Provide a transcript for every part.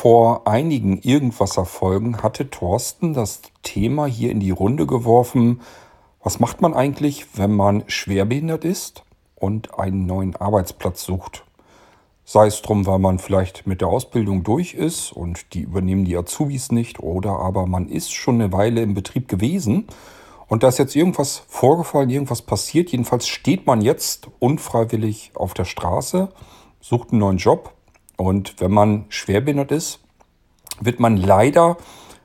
vor einigen Irgendwasserfolgen hatte Thorsten das Thema hier in die Runde geworfen, was macht man eigentlich, wenn man schwerbehindert ist und einen neuen Arbeitsplatz sucht? Sei es drum, weil man vielleicht mit der Ausbildung durch ist und die übernehmen die Azubis nicht oder aber man ist schon eine Weile im Betrieb gewesen und da ist jetzt irgendwas vorgefallen, irgendwas passiert. Jedenfalls steht man jetzt unfreiwillig auf der Straße, sucht einen neuen Job und wenn man schwerbehindert ist, wird man leider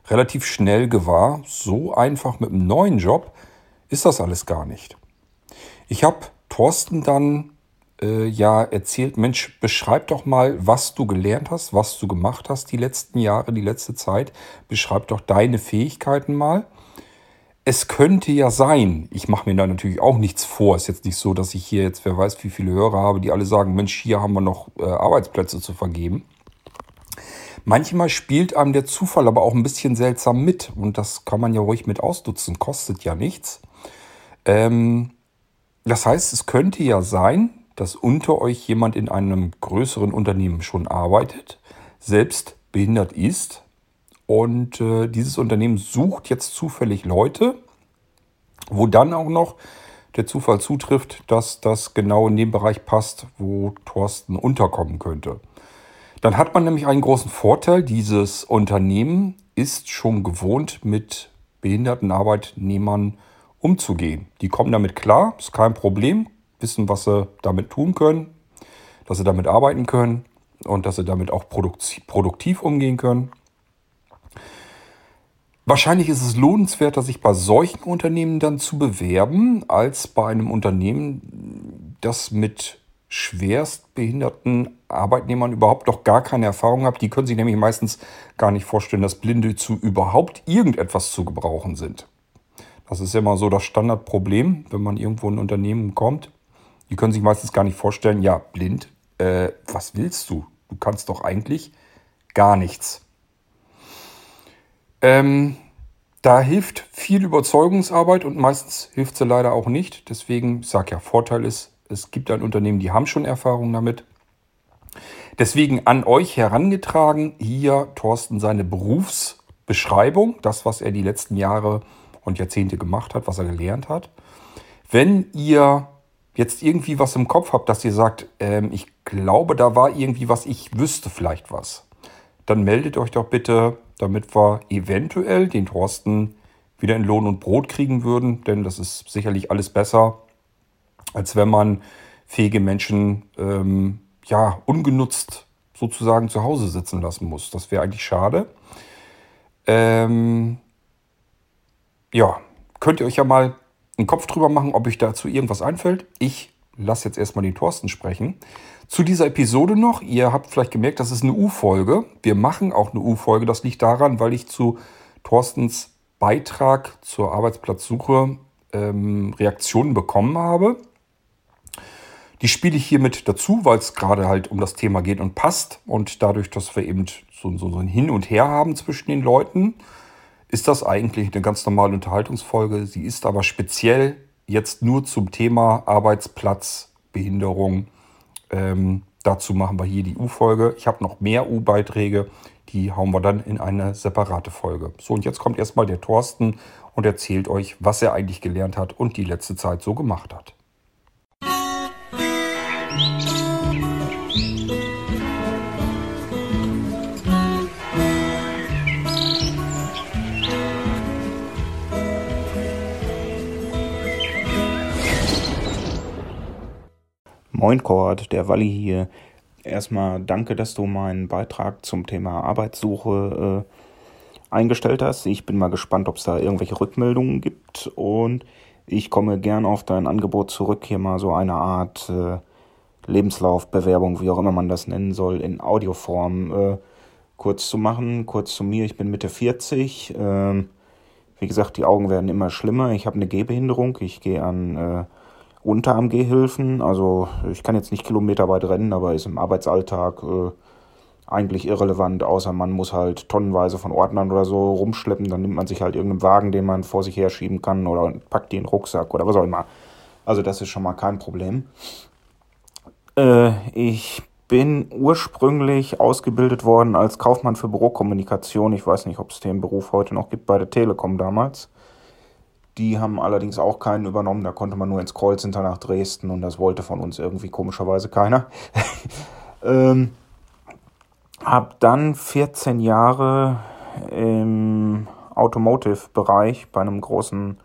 relativ schnell gewahr, so einfach mit einem neuen Job ist das alles gar nicht. Ich habe Thorsten dann äh, ja erzählt, Mensch, beschreib doch mal, was du gelernt hast, was du gemacht hast die letzten Jahre, die letzte Zeit. Beschreib doch deine Fähigkeiten mal. Es könnte ja sein, ich mache mir da natürlich auch nichts vor. Ist jetzt nicht so, dass ich hier jetzt, wer weiß, wie viele Hörer habe, die alle sagen, Mensch, hier haben wir noch äh, Arbeitsplätze zu vergeben. Manchmal spielt einem der Zufall aber auch ein bisschen seltsam mit und das kann man ja ruhig mit ausnutzen, kostet ja nichts. Ähm, das heißt, es könnte ja sein, dass unter euch jemand in einem größeren Unternehmen schon arbeitet, selbst behindert ist und äh, dieses Unternehmen sucht jetzt zufällig Leute, wo dann auch noch der Zufall zutrifft, dass das genau in dem Bereich passt, wo Thorsten unterkommen könnte. Dann hat man nämlich einen großen Vorteil. Dieses Unternehmen ist schon gewohnt, mit behinderten Arbeitnehmern umzugehen. Die kommen damit klar, ist kein Problem, wissen, was sie damit tun können, dass sie damit arbeiten können und dass sie damit auch produktiv umgehen können. Wahrscheinlich ist es lohnenswerter, sich bei solchen Unternehmen dann zu bewerben, als bei einem Unternehmen, das mit schwerstbehinderten Arbeitnehmern überhaupt noch gar keine Erfahrung hat. Die können sich nämlich meistens gar nicht vorstellen, dass Blinde zu überhaupt irgendetwas zu gebrauchen sind. Das ist ja immer so das Standardproblem, wenn man irgendwo in ein Unternehmen kommt. Die können sich meistens gar nicht vorstellen, ja, blind, äh, was willst du? Du kannst doch eigentlich gar nichts. Ähm, da hilft viel Überzeugungsarbeit und meistens hilft sie leider auch nicht. Deswegen, ich sage ja, Vorteil ist, es gibt ein Unternehmen, die haben schon Erfahrung damit. Deswegen an euch herangetragen hier Thorsten seine Berufsbeschreibung, das, was er die letzten Jahre und Jahrzehnte gemacht hat, was er gelernt hat. Wenn ihr jetzt irgendwie was im Kopf habt, dass ihr sagt, ähm, ich glaube, da war irgendwie was, ich wüsste vielleicht was, dann meldet euch doch bitte, damit wir eventuell den Thorsten wieder in Lohn und Brot kriegen würden, denn das ist sicherlich alles besser, als wenn man fähige Menschen ähm, ja ungenutzt sozusagen zu Hause sitzen lassen muss. Das wäre eigentlich schade. Ähm, ja, könnt ihr euch ja mal einen Kopf drüber machen, ob euch dazu irgendwas einfällt. Ich lasse jetzt erstmal den Thorsten sprechen. Zu dieser Episode noch, ihr habt vielleicht gemerkt, das ist eine U-Folge. Wir machen auch eine U-Folge. Das liegt daran, weil ich zu Thorstens Beitrag zur Arbeitsplatzsuche ähm, Reaktionen bekommen habe. Die spiele ich hiermit dazu, weil es gerade halt um das Thema geht und passt. Und dadurch, dass wir eben so, so, so ein Hin und Her haben zwischen den Leuten, ist das eigentlich eine ganz normale Unterhaltungsfolge. Sie ist aber speziell jetzt nur zum Thema Arbeitsplatzbehinderung. Ähm, dazu machen wir hier die U-Folge. Ich habe noch mehr U-Beiträge, die hauen wir dann in eine separate Folge. So, und jetzt kommt erstmal der Thorsten und erzählt euch, was er eigentlich gelernt hat und die letzte Zeit so gemacht hat. Moin Cord, der Walli hier. Erstmal danke, dass du meinen Beitrag zum Thema Arbeitssuche äh, eingestellt hast. Ich bin mal gespannt, ob es da irgendwelche Rückmeldungen gibt und ich komme gern auf dein Angebot zurück, hier mal so eine Art äh, Lebenslaufbewerbung, wie auch immer man das nennen soll, in Audioform äh, kurz zu machen. Kurz zu mir, ich bin Mitte 40. Äh, wie gesagt, die Augen werden immer schlimmer. Ich habe eine Gehbehinderung. Ich gehe an äh, Unterarm-Gehhilfen. Also ich kann jetzt nicht kilometerweit rennen, aber ist im Arbeitsalltag äh, eigentlich irrelevant, außer man muss halt tonnenweise von Ordnern oder so rumschleppen. Dann nimmt man sich halt irgendeinen Wagen, den man vor sich herschieben kann oder packt den Rucksack oder was auch immer. Also das ist schon mal kein Problem. Äh, ich bin ursprünglich ausgebildet worden als Kaufmann für Bürokommunikation. Ich weiß nicht, ob es den Beruf heute noch gibt bei der Telekom damals. Die haben allerdings auch keinen übernommen. Da konnte man nur ins Callcenter nach Dresden und das wollte von uns irgendwie komischerweise keiner. ähm, hab dann 14 Jahre im Automotive-Bereich bei einem großen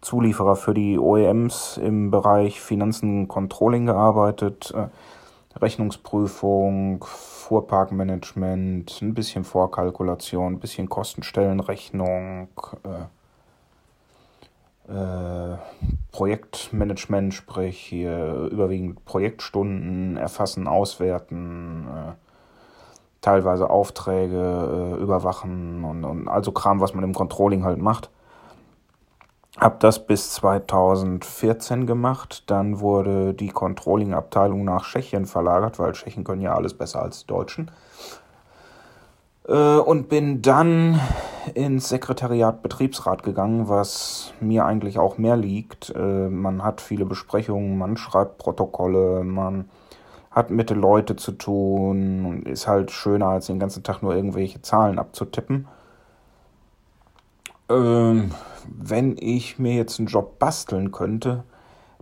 Zulieferer für die OEMs im Bereich Finanzen Controlling gearbeitet. Äh, Rechnungsprüfung, Fuhrparkmanagement, ein bisschen Vorkalkulation, ein bisschen Kostenstellenrechnung, äh, äh, Projektmanagement, sprich hier überwiegend Projektstunden erfassen, auswerten, äh, teilweise Aufträge äh, überwachen und, und also Kram, was man im Controlling halt macht. Hab das bis 2014 gemacht. Dann wurde die Controlling-Abteilung nach Tschechien verlagert, weil Tschechen können ja alles besser als die Deutschen. Äh, und bin dann ins Sekretariat Betriebsrat gegangen, was mir eigentlich auch mehr liegt. Äh, man hat viele Besprechungen, man schreibt Protokolle, man hat mit den Leuten zu tun und ist halt schöner, als den ganzen Tag nur irgendwelche Zahlen abzutippen. Ähm, wenn ich mir jetzt einen Job basteln könnte,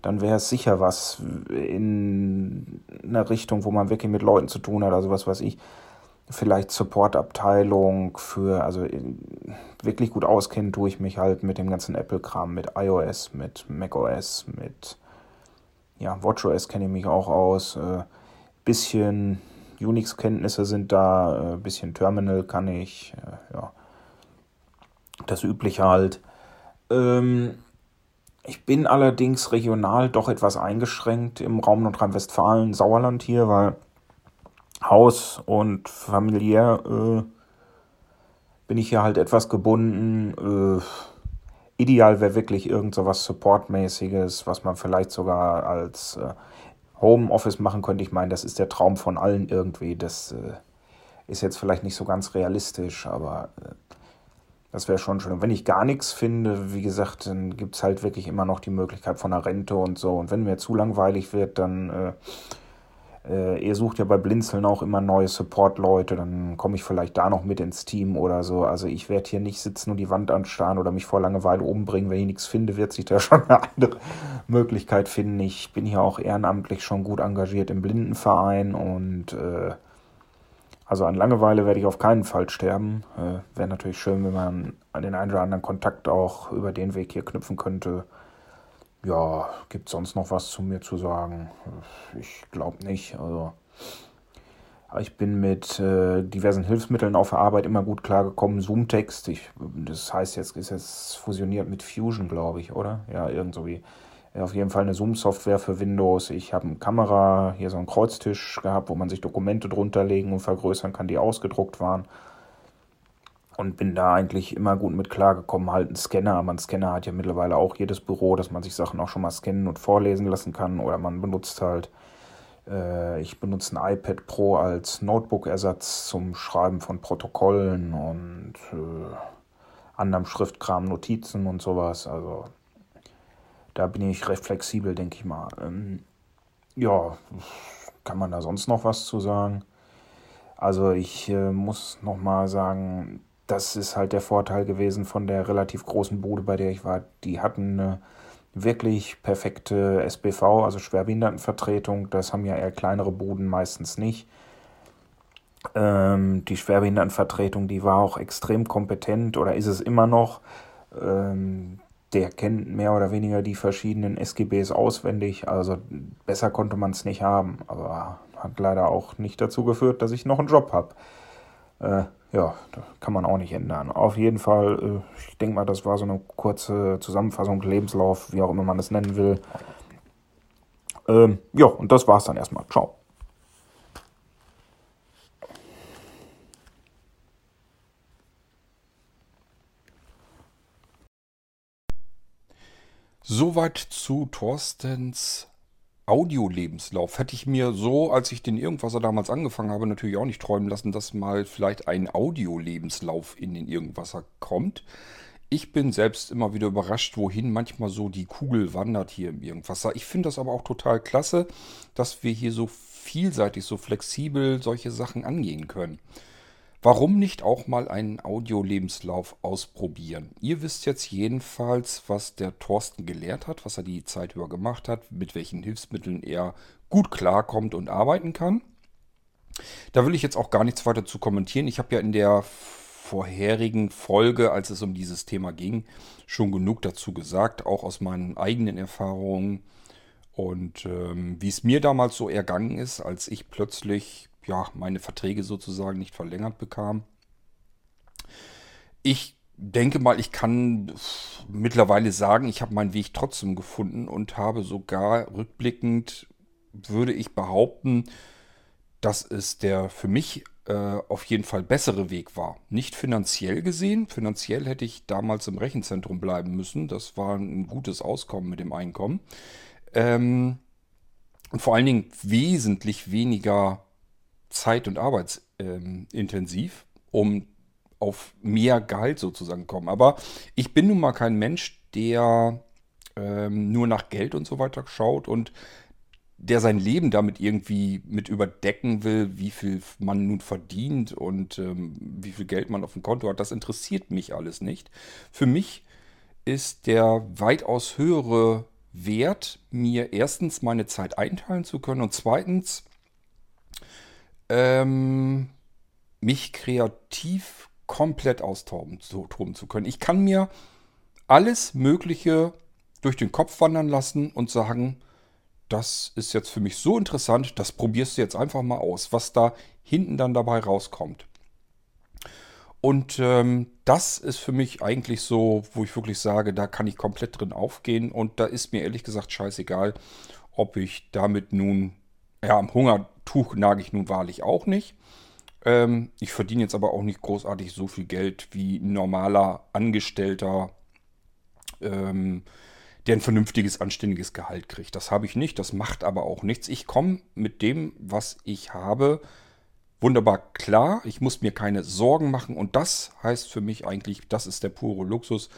dann wäre es sicher was in einer Richtung, wo man wirklich mit Leuten zu tun hat, also was weiß ich, vielleicht Supportabteilung für, also wirklich gut auskennen tue ich mich halt mit dem ganzen Apple-Kram, mit iOS, mit macOS, mit ja, WatchOS kenne ich mich auch aus, äh, bisschen Unix-Kenntnisse sind da, äh, bisschen Terminal kann ich, äh, ja, das Übliche halt. Ähm, ich bin allerdings regional doch etwas eingeschränkt im Raum Nordrhein-Westfalen, Sauerland hier, weil Haus und familiär äh, bin ich hier halt etwas gebunden. Äh, ideal wäre wirklich irgend so was Supportmäßiges, was man vielleicht sogar als äh, Homeoffice machen könnte. Ich meine, das ist der Traum von allen irgendwie. Das äh, ist jetzt vielleicht nicht so ganz realistisch, aber äh, das wäre schon schön. Und wenn ich gar nichts finde, wie gesagt, dann gibt es halt wirklich immer noch die Möglichkeit von einer Rente und so. Und wenn mir zu langweilig wird, dann, äh, ihr sucht ja bei Blinzeln auch immer neue Support-Leute, dann komme ich vielleicht da noch mit ins Team oder so. Also ich werde hier nicht sitzen und die Wand anstarren oder mich vor Langeweile umbringen. Wenn ich nichts finde, wird sich da schon eine andere Möglichkeit finden. Ich bin hier auch ehrenamtlich schon gut engagiert im Blindenverein und äh, also an Langeweile werde ich auf keinen Fall sterben. Äh, Wäre natürlich schön, wenn man an den einen oder anderen Kontakt auch über den Weg hier knüpfen könnte. Ja, gibt sonst noch was zu mir zu sagen? Ich glaube nicht. Also, ich bin mit äh, diversen Hilfsmitteln auf der Arbeit immer gut klargekommen. Zoom-Text, das heißt jetzt, ist jetzt fusioniert mit Fusion, glaube ich, oder? Ja, irgend so wie auf jeden Fall eine Zoom-Software für Windows. Ich habe eine Kamera, hier so einen Kreuztisch gehabt, wo man sich Dokumente drunter legen und vergrößern kann, die ausgedruckt waren. Und bin da eigentlich immer gut mit klargekommen. Halt ein Scanner, aber ein Scanner hat ja mittlerweile auch jedes Büro, dass man sich Sachen auch schon mal scannen und vorlesen lassen kann. Oder man benutzt halt, äh, ich benutze ein iPad Pro als Notebook-Ersatz zum Schreiben von Protokollen und äh, anderem Schriftkram, Notizen und sowas. Also da bin ich recht flexibel, denke ich mal. Ähm, ja, kann man da sonst noch was zu sagen? Also ich äh, muss noch mal sagen, das ist halt der Vorteil gewesen von der relativ großen Bude, bei der ich war. Die hatten eine wirklich perfekte SBV, also Schwerbehindertenvertretung. Das haben ja eher kleinere Buden meistens nicht. Ähm, die Schwerbehindertenvertretung, die war auch extrem kompetent oder ist es immer noch. Ähm, der kennt mehr oder weniger die verschiedenen SGBs auswendig. Also besser konnte man es nicht haben, aber hat leider auch nicht dazu geführt, dass ich noch einen Job habe. Äh, ja, das kann man auch nicht ändern. Auf jeden Fall, äh, ich denke mal, das war so eine kurze Zusammenfassung, Lebenslauf, wie auch immer man es nennen will. Ähm, ja, und das war's dann erstmal. Ciao. Soweit zu Thorstens Audiolebenslauf. Hätte ich mir so, als ich den Irgendwasser damals angefangen habe, natürlich auch nicht träumen lassen, dass mal vielleicht ein Audiolebenslauf in den Irgendwasser kommt. Ich bin selbst immer wieder überrascht, wohin manchmal so die Kugel wandert hier im Irgendwasser. Ich finde das aber auch total klasse, dass wir hier so vielseitig, so flexibel solche Sachen angehen können. Warum nicht auch mal einen Audiolebenslauf ausprobieren? Ihr wisst jetzt jedenfalls, was der Thorsten gelehrt hat, was er die Zeit über gemacht hat, mit welchen Hilfsmitteln er gut klarkommt und arbeiten kann. Da will ich jetzt auch gar nichts weiter zu kommentieren. Ich habe ja in der vorherigen Folge, als es um dieses Thema ging, schon genug dazu gesagt, auch aus meinen eigenen Erfahrungen und ähm, wie es mir damals so ergangen ist, als ich plötzlich ja, meine Verträge sozusagen nicht verlängert bekam. Ich denke mal, ich kann mittlerweile sagen, ich habe meinen Weg trotzdem gefunden und habe sogar rückblickend, würde ich behaupten, dass es der für mich äh, auf jeden Fall bessere Weg war. Nicht finanziell gesehen. Finanziell hätte ich damals im Rechenzentrum bleiben müssen. Das war ein gutes Auskommen mit dem Einkommen. Ähm, und vor allen Dingen wesentlich weniger zeit- und arbeitsintensiv, um auf mehr Gehalt sozusagen kommen. Aber ich bin nun mal kein Mensch, der ähm, nur nach Geld und so weiter schaut und der sein Leben damit irgendwie mit überdecken will, wie viel man nun verdient und ähm, wie viel Geld man auf dem Konto hat. Das interessiert mich alles nicht. Für mich ist der weitaus höhere Wert, mir erstens meine Zeit einteilen zu können und zweitens ähm, mich kreativ komplett austoben so, zu können. Ich kann mir alles Mögliche durch den Kopf wandern lassen und sagen, das ist jetzt für mich so interessant, das probierst du jetzt einfach mal aus, was da hinten dann dabei rauskommt. Und ähm, das ist für mich eigentlich so, wo ich wirklich sage, da kann ich komplett drin aufgehen. Und da ist mir ehrlich gesagt scheißegal, ob ich damit nun, ja, am Hunger Tuch nage ich nun wahrlich auch nicht. Ähm, ich verdiene jetzt aber auch nicht großartig so viel Geld wie ein normaler Angestellter, ähm, der ein vernünftiges, anständiges Gehalt kriegt. Das habe ich nicht, das macht aber auch nichts. Ich komme mit dem, was ich habe, wunderbar klar. Ich muss mir keine Sorgen machen und das heißt für mich eigentlich, das ist der pure Luxus,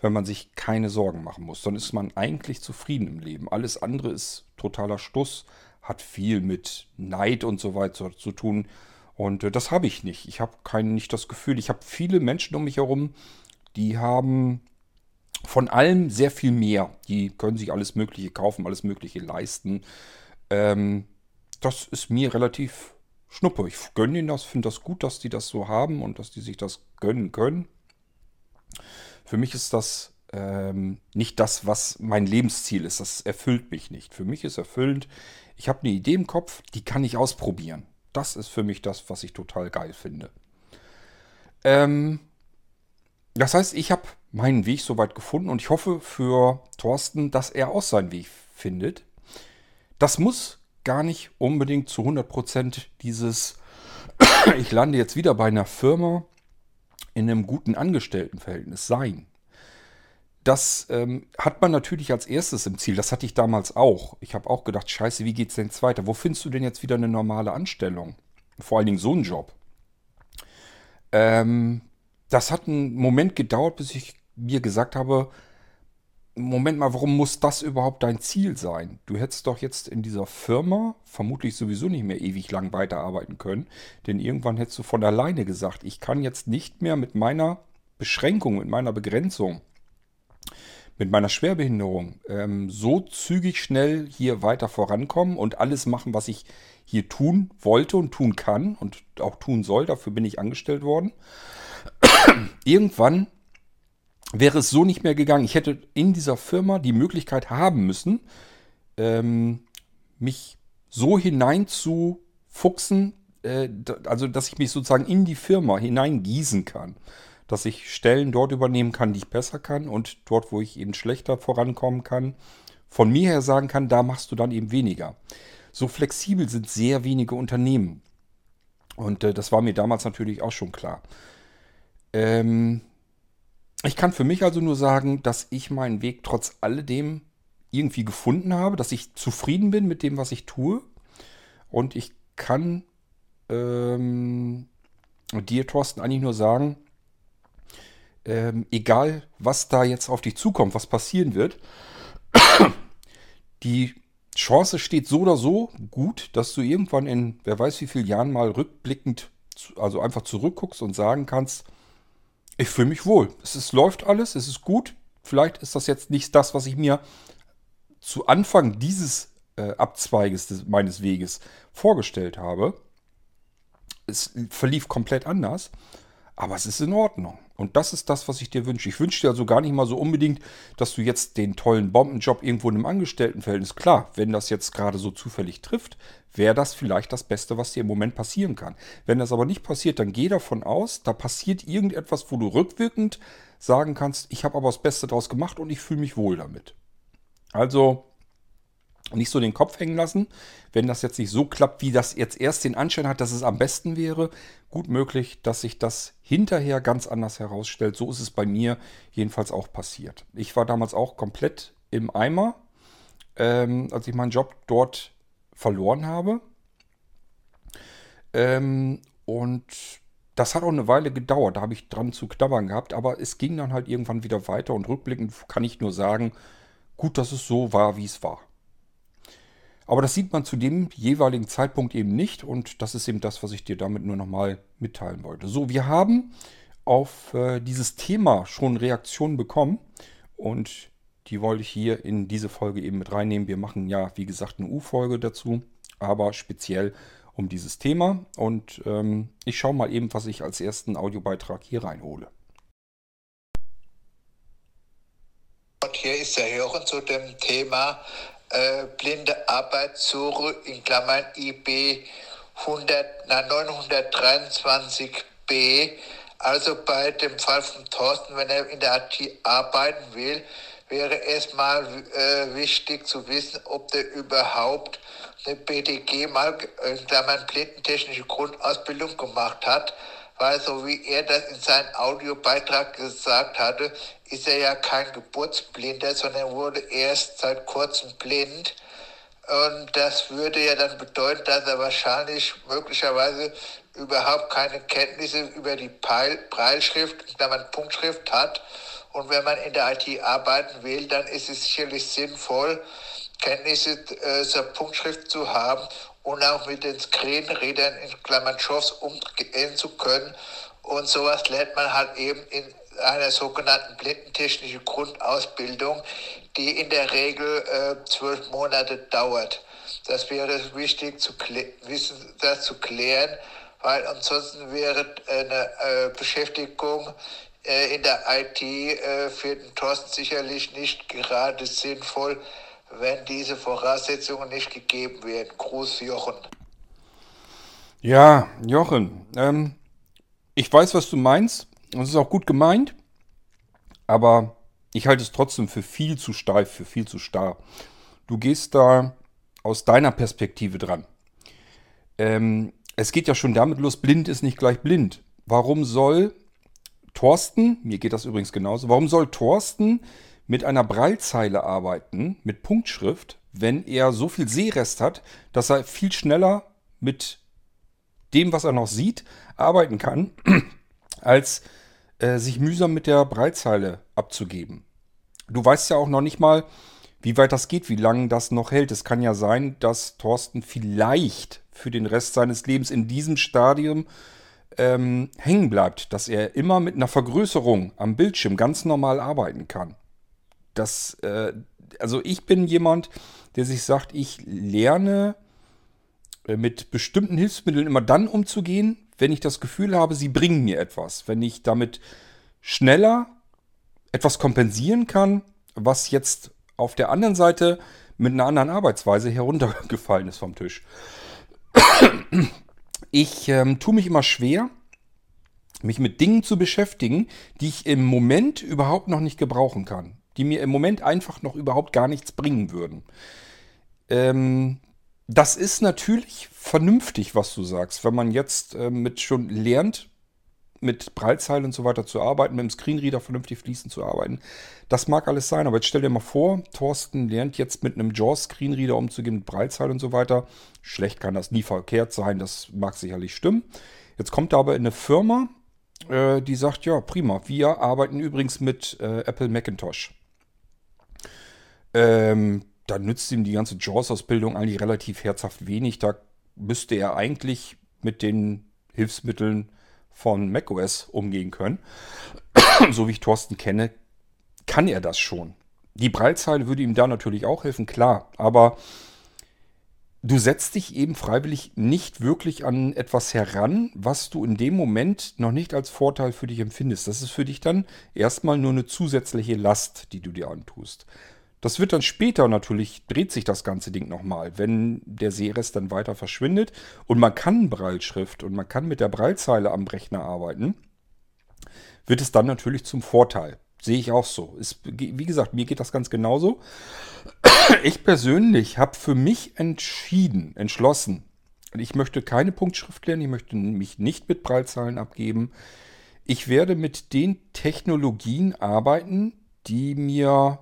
wenn man sich keine Sorgen machen muss. Dann ist man eigentlich zufrieden im Leben. Alles andere ist totaler Stuss, hat viel mit Neid und so weiter zu tun. Und äh, das habe ich nicht. Ich habe kein, nicht das Gefühl, ich habe viele Menschen um mich herum, die haben von allem sehr viel mehr. Die können sich alles Mögliche kaufen, alles Mögliche leisten. Ähm, das ist mir relativ schnuppe. Ich gönne ihnen das, finde das gut, dass die das so haben und dass die sich das gönnen können. Für mich ist das ähm, nicht das, was mein Lebensziel ist. Das erfüllt mich nicht. Für mich ist erfüllend, ich habe eine Idee im Kopf, die kann ich ausprobieren. Das ist für mich das, was ich total geil finde. Ähm, das heißt, ich habe meinen Weg soweit gefunden und ich hoffe für Thorsten, dass er auch seinen Weg findet. Das muss gar nicht unbedingt zu 100% dieses, ich lande jetzt wieder bei einer Firma in einem guten Angestelltenverhältnis sein. Das ähm, hat man natürlich als erstes im Ziel. Das hatte ich damals auch. Ich habe auch gedacht, scheiße, wie geht es denn jetzt weiter? Wo findest du denn jetzt wieder eine normale Anstellung? Vor allen Dingen so einen Job. Ähm, das hat einen Moment gedauert, bis ich mir gesagt habe, Moment mal, warum muss das überhaupt dein Ziel sein? Du hättest doch jetzt in dieser Firma vermutlich sowieso nicht mehr ewig lang weiterarbeiten können, denn irgendwann hättest du von alleine gesagt, ich kann jetzt nicht mehr mit meiner Beschränkung, mit meiner Begrenzung mit meiner Schwerbehinderung ähm, so zügig schnell hier weiter vorankommen und alles machen, was ich hier tun wollte und tun kann und auch tun soll. Dafür bin ich angestellt worden. Irgendwann wäre es so nicht mehr gegangen. Ich hätte in dieser Firma die Möglichkeit haben müssen, ähm, mich so hineinzufuchsen, äh, also dass ich mich sozusagen in die Firma hineingießen kann dass ich Stellen dort übernehmen kann, die ich besser kann und dort, wo ich eben schlechter vorankommen kann, von mir her sagen kann, da machst du dann eben weniger. So flexibel sind sehr wenige Unternehmen. Und äh, das war mir damals natürlich auch schon klar. Ähm, ich kann für mich also nur sagen, dass ich meinen Weg trotz alledem irgendwie gefunden habe, dass ich zufrieden bin mit dem, was ich tue. Und ich kann ähm, dir, Thorsten, eigentlich nur sagen, ähm, egal was da jetzt auf dich zukommt, was passieren wird, die Chance steht so oder so gut, dass du irgendwann in wer weiß wie vielen Jahren mal rückblickend, also einfach zurückguckst und sagen kannst, ich fühle mich wohl. Es ist, läuft alles, es ist gut. Vielleicht ist das jetzt nicht das, was ich mir zu Anfang dieses äh, Abzweiges des, meines Weges vorgestellt habe. Es verlief komplett anders, aber es ist in Ordnung. Und das ist das, was ich dir wünsche. Ich wünsche dir also gar nicht mal so unbedingt, dass du jetzt den tollen Bombenjob irgendwo in einem Angestelltenverhältnis. Klar, wenn das jetzt gerade so zufällig trifft, wäre das vielleicht das Beste, was dir im Moment passieren kann. Wenn das aber nicht passiert, dann geh davon aus, da passiert irgendetwas, wo du rückwirkend sagen kannst, ich habe aber das Beste draus gemacht und ich fühle mich wohl damit. Also nicht so den Kopf hängen lassen. Wenn das jetzt nicht so klappt, wie das jetzt erst den Anschein hat, dass es am besten wäre, gut möglich, dass sich das hinterher ganz anders herausstellt. So ist es bei mir jedenfalls auch passiert. Ich war damals auch komplett im Eimer, ähm, als ich meinen Job dort verloren habe. Ähm, und das hat auch eine Weile gedauert, da habe ich dran zu knabbern gehabt, aber es ging dann halt irgendwann wieder weiter und rückblickend kann ich nur sagen, gut, dass es so war, wie es war. Aber das sieht man zu dem jeweiligen Zeitpunkt eben nicht und das ist eben das, was ich dir damit nur nochmal mitteilen wollte. So, wir haben auf äh, dieses Thema schon Reaktionen bekommen und die wollte ich hier in diese Folge eben mit reinnehmen. Wir machen ja, wie gesagt, eine U-Folge dazu, aber speziell um dieses Thema. Und ähm, ich schaue mal eben, was ich als ersten Audiobeitrag hier reinhole. Und hier ist der Hören zu dem Thema äh, blinde Arbeitssuche in Klammern IB 100, na, 923b. Also bei dem Fall von Thorsten, wenn er in der IT arbeiten will, wäre erstmal äh, wichtig zu wissen, ob der überhaupt eine BDG mal in Klammern blindentechnische Grundausbildung gemacht hat weil so wie er das in seinem Audiobeitrag gesagt hatte, ist er ja kein Geburtsblinder, sondern wurde erst seit kurzem blind. Und das würde ja dann bedeuten, dass er wahrscheinlich möglicherweise überhaupt keine Kenntnisse über die Breilschrift, wenn man Punktschrift hat. Und wenn man in der IT arbeiten will, dann ist es sicherlich sinnvoll, Kenntnisse äh, zur Punktschrift zu haben und auch mit den Screenreadern in Klammern JAWS umgehen zu können. Und sowas lernt man halt eben in einer sogenannten blindentechnischen Grundausbildung, die in der Regel äh, zwölf Monate dauert. Das wäre wichtig zu wissen, das zu klären, weil ansonsten wäre eine äh, Beschäftigung äh, in der IT äh, für den Thorsten sicherlich nicht gerade sinnvoll, wenn diese Voraussetzungen nicht gegeben werden. Gruß, Jochen. Ja, Jochen, ähm, ich weiß, was du meinst. Es ist auch gut gemeint. Aber ich halte es trotzdem für viel zu steif, für viel zu starr. Du gehst da aus deiner Perspektive dran. Ähm, es geht ja schon damit los, blind ist nicht gleich blind. Warum soll Thorsten, mir geht das übrigens genauso, warum soll Thorsten mit einer Breilzeile arbeiten, mit Punktschrift, wenn er so viel Sehrest hat, dass er viel schneller mit dem, was er noch sieht, arbeiten kann, als äh, sich mühsam mit der Breitzeile abzugeben. Du weißt ja auch noch nicht mal, wie weit das geht, wie lange das noch hält. Es kann ja sein, dass Thorsten vielleicht für den Rest seines Lebens in diesem Stadium ähm, hängen bleibt, dass er immer mit einer Vergrößerung am Bildschirm ganz normal arbeiten kann das, äh, also ich bin jemand, der sich sagt, ich lerne äh, mit bestimmten Hilfsmitteln immer dann umzugehen, wenn ich das Gefühl habe, sie bringen mir etwas. Wenn ich damit schneller etwas kompensieren kann, was jetzt auf der anderen Seite mit einer anderen Arbeitsweise heruntergefallen ist vom Tisch. Ich ähm, tue mich immer schwer, mich mit Dingen zu beschäftigen, die ich im Moment überhaupt noch nicht gebrauchen kann die mir im Moment einfach noch überhaupt gar nichts bringen würden. Ähm, das ist natürlich vernünftig, was du sagst. Wenn man jetzt äh, mit schon lernt, mit Breitzeile und so weiter zu arbeiten, mit dem Screenreader vernünftig fließend zu arbeiten. Das mag alles sein, aber jetzt stell dir mal vor, Thorsten lernt jetzt mit einem JAWS-Screenreader umzugehen, mit Breitzeile und so weiter. Schlecht kann das nie verkehrt sein, das mag sicherlich stimmen. Jetzt kommt er aber in eine Firma, äh, die sagt, ja, prima, wir arbeiten übrigens mit äh, Apple Macintosh. Ähm, da nützt ihm die ganze JAWS-Ausbildung eigentlich relativ herzhaft wenig. Da müsste er eigentlich mit den Hilfsmitteln von macOS umgehen können. so wie ich Thorsten kenne, kann er das schon. Die Breitzeile würde ihm da natürlich auch helfen, klar. Aber du setzt dich eben freiwillig nicht wirklich an etwas heran, was du in dem Moment noch nicht als Vorteil für dich empfindest. Das ist für dich dann erstmal nur eine zusätzliche Last, die du dir antust. Das wird dann später natürlich, dreht sich das ganze Ding nochmal, wenn der Sehrest dann weiter verschwindet und man kann Breilschrift und man kann mit der Breilzeile am Rechner arbeiten, wird es dann natürlich zum Vorteil. Sehe ich auch so. Ist, wie gesagt, mir geht das ganz genauso. Ich persönlich habe für mich entschieden, entschlossen, ich möchte keine Punktschrift lernen, ich möchte mich nicht mit Breilzahlen abgeben. Ich werde mit den Technologien arbeiten, die mir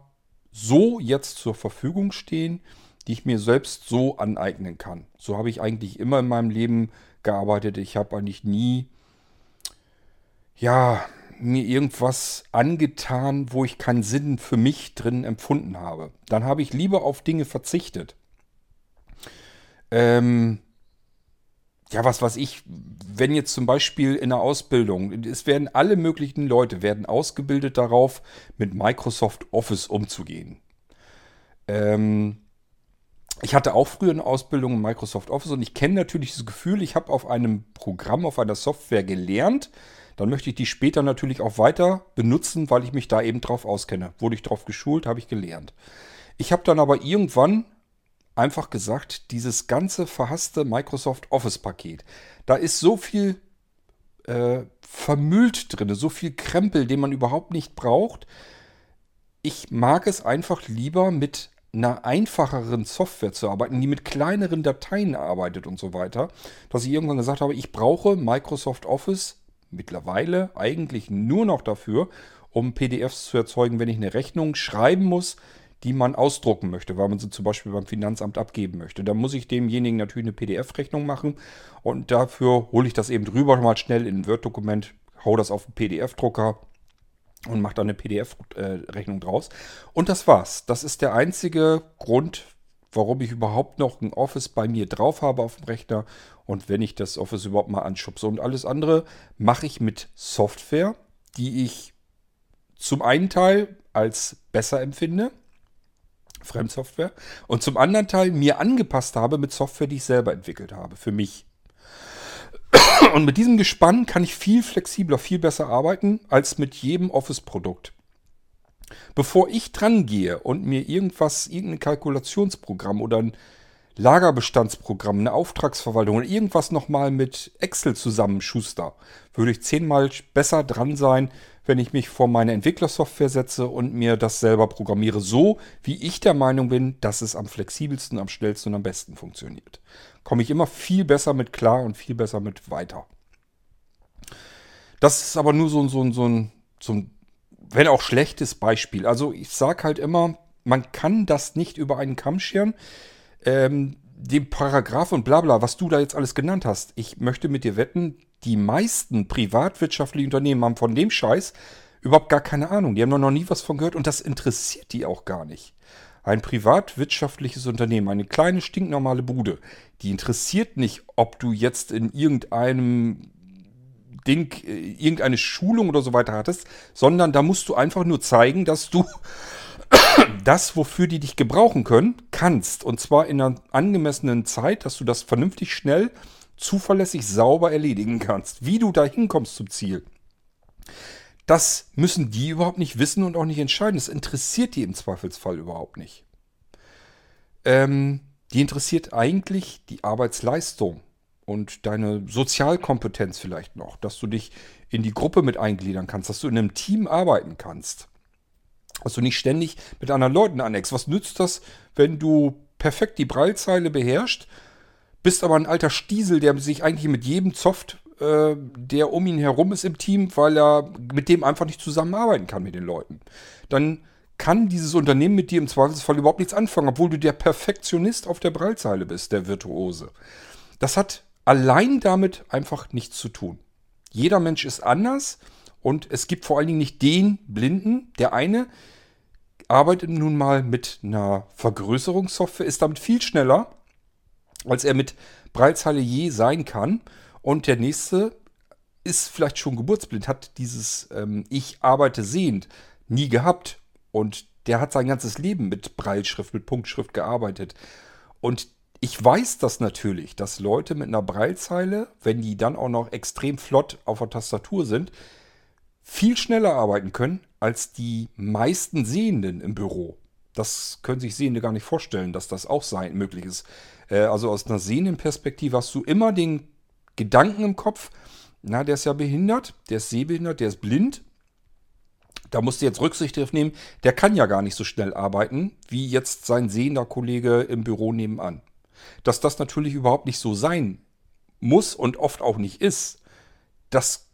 so jetzt zur Verfügung stehen, die ich mir selbst so aneignen kann. So habe ich eigentlich immer in meinem Leben gearbeitet. Ich habe eigentlich nie, ja, mir irgendwas angetan, wo ich keinen Sinn für mich drin empfunden habe. Dann habe ich lieber auf Dinge verzichtet. Ähm, ja, was weiß ich, wenn jetzt zum Beispiel in der Ausbildung, es werden alle möglichen Leute, werden ausgebildet darauf, mit Microsoft Office umzugehen. Ähm, ich hatte auch früher eine Ausbildung in Microsoft Office und ich kenne natürlich das Gefühl, ich habe auf einem Programm, auf einer Software gelernt, dann möchte ich die später natürlich auch weiter benutzen, weil ich mich da eben drauf auskenne. Wurde ich drauf geschult, habe ich gelernt. Ich habe dann aber irgendwann einfach gesagt, dieses ganze verhasste Microsoft Office-Paket, da ist so viel äh, vermüllt drin, so viel Krempel, den man überhaupt nicht braucht. Ich mag es einfach lieber mit einer einfacheren Software zu arbeiten, die mit kleineren Dateien arbeitet und so weiter, dass ich irgendwann gesagt habe, ich brauche Microsoft Office mittlerweile eigentlich nur noch dafür, um PDFs zu erzeugen, wenn ich eine Rechnung schreiben muss, die man ausdrucken möchte, weil man sie zum Beispiel beim Finanzamt abgeben möchte. Dann muss ich demjenigen natürlich eine PDF-Rechnung machen und dafür hole ich das eben drüber mal schnell in ein Word-Dokument, hau das auf den PDF-Drucker und mache dann eine PDF-Rechnung draus. Und das war's. Das ist der einzige Grund, warum ich überhaupt noch ein Office bei mir drauf habe auf dem Rechner und wenn ich das Office überhaupt mal anschubse. Und alles andere mache ich mit Software, die ich zum einen Teil als besser empfinde, Fremdsoftware, und zum anderen Teil mir angepasst habe mit Software, die ich selber entwickelt habe, für mich. Und mit diesem Gespann kann ich viel flexibler, viel besser arbeiten als mit jedem Office-Produkt. Bevor ich dran gehe und mir irgendwas, irgendein Kalkulationsprogramm oder ein Lagerbestandsprogramm, eine Auftragsverwaltung oder irgendwas nochmal mit Excel zusammenschuster, würde ich zehnmal besser dran sein, wenn ich mich vor meine Entwicklersoftware setze und mir das selber programmiere, so wie ich der Meinung bin, dass es am flexibelsten, am schnellsten und am besten funktioniert. Komme ich immer viel besser mit klar und viel besser mit weiter. Das ist aber nur so, so, so, ein, so ein, wenn auch schlechtes Beispiel. Also ich sage halt immer, man kann das nicht über einen Kamm scheren. Ähm, dem Paragraph und Blabla, was du da jetzt alles genannt hast, ich möchte mit dir wetten, die meisten privatwirtschaftlichen Unternehmen haben von dem Scheiß überhaupt gar keine Ahnung. Die haben noch nie was von gehört und das interessiert die auch gar nicht. Ein privatwirtschaftliches Unternehmen, eine kleine stinknormale Bude, die interessiert nicht, ob du jetzt in irgendeinem Ding, äh, irgendeine Schulung oder so weiter hattest, sondern da musst du einfach nur zeigen, dass du das, wofür die dich gebrauchen können, kannst. Und zwar in einer angemessenen Zeit, dass du das vernünftig schnell zuverlässig sauber erledigen kannst. Wie du da hinkommst zum Ziel. Das müssen die überhaupt nicht wissen und auch nicht entscheiden. Das interessiert die im Zweifelsfall überhaupt nicht. Ähm, die interessiert eigentlich die Arbeitsleistung und deine Sozialkompetenz vielleicht noch, dass du dich in die Gruppe mit eingliedern kannst, dass du in einem Team arbeiten kannst. Dass du nicht ständig mit anderen Leuten aneckst. Was nützt das, wenn du perfekt die Breilzeile beherrschst bist aber ein alter Stiesel, der sich eigentlich mit jedem Zoft, äh, der um ihn herum ist im Team, weil er mit dem einfach nicht zusammenarbeiten kann mit den Leuten. Dann kann dieses Unternehmen mit dir im Zweifelsfall überhaupt nichts anfangen, obwohl du der Perfektionist auf der Breilzeile bist, der Virtuose. Das hat allein damit einfach nichts zu tun. Jeder Mensch ist anders und es gibt vor allen Dingen nicht den Blinden. Der eine arbeitet nun mal mit einer Vergrößerungssoftware, ist damit viel schneller, als er mit Breilzeile je sein kann. Und der nächste ist vielleicht schon geburtsblind, hat dieses ähm, Ich arbeite sehend nie gehabt. Und der hat sein ganzes Leben mit Breilschrift, mit Punktschrift gearbeitet. Und ich weiß das natürlich, dass Leute mit einer Breilzeile, wenn die dann auch noch extrem flott auf der Tastatur sind, viel schneller arbeiten können als die meisten Sehenden im Büro. Das können sich Sehende gar nicht vorstellen, dass das auch sein möglich ist. Äh, also aus einer sehenden Perspektive hast du immer den Gedanken im Kopf, na, der ist ja behindert, der ist sehbehindert, der ist blind. Da musst du jetzt Rücksicht drauf nehmen, der kann ja gar nicht so schnell arbeiten, wie jetzt sein sehender Kollege im Büro nebenan. Dass das natürlich überhaupt nicht so sein muss und oft auch nicht ist, das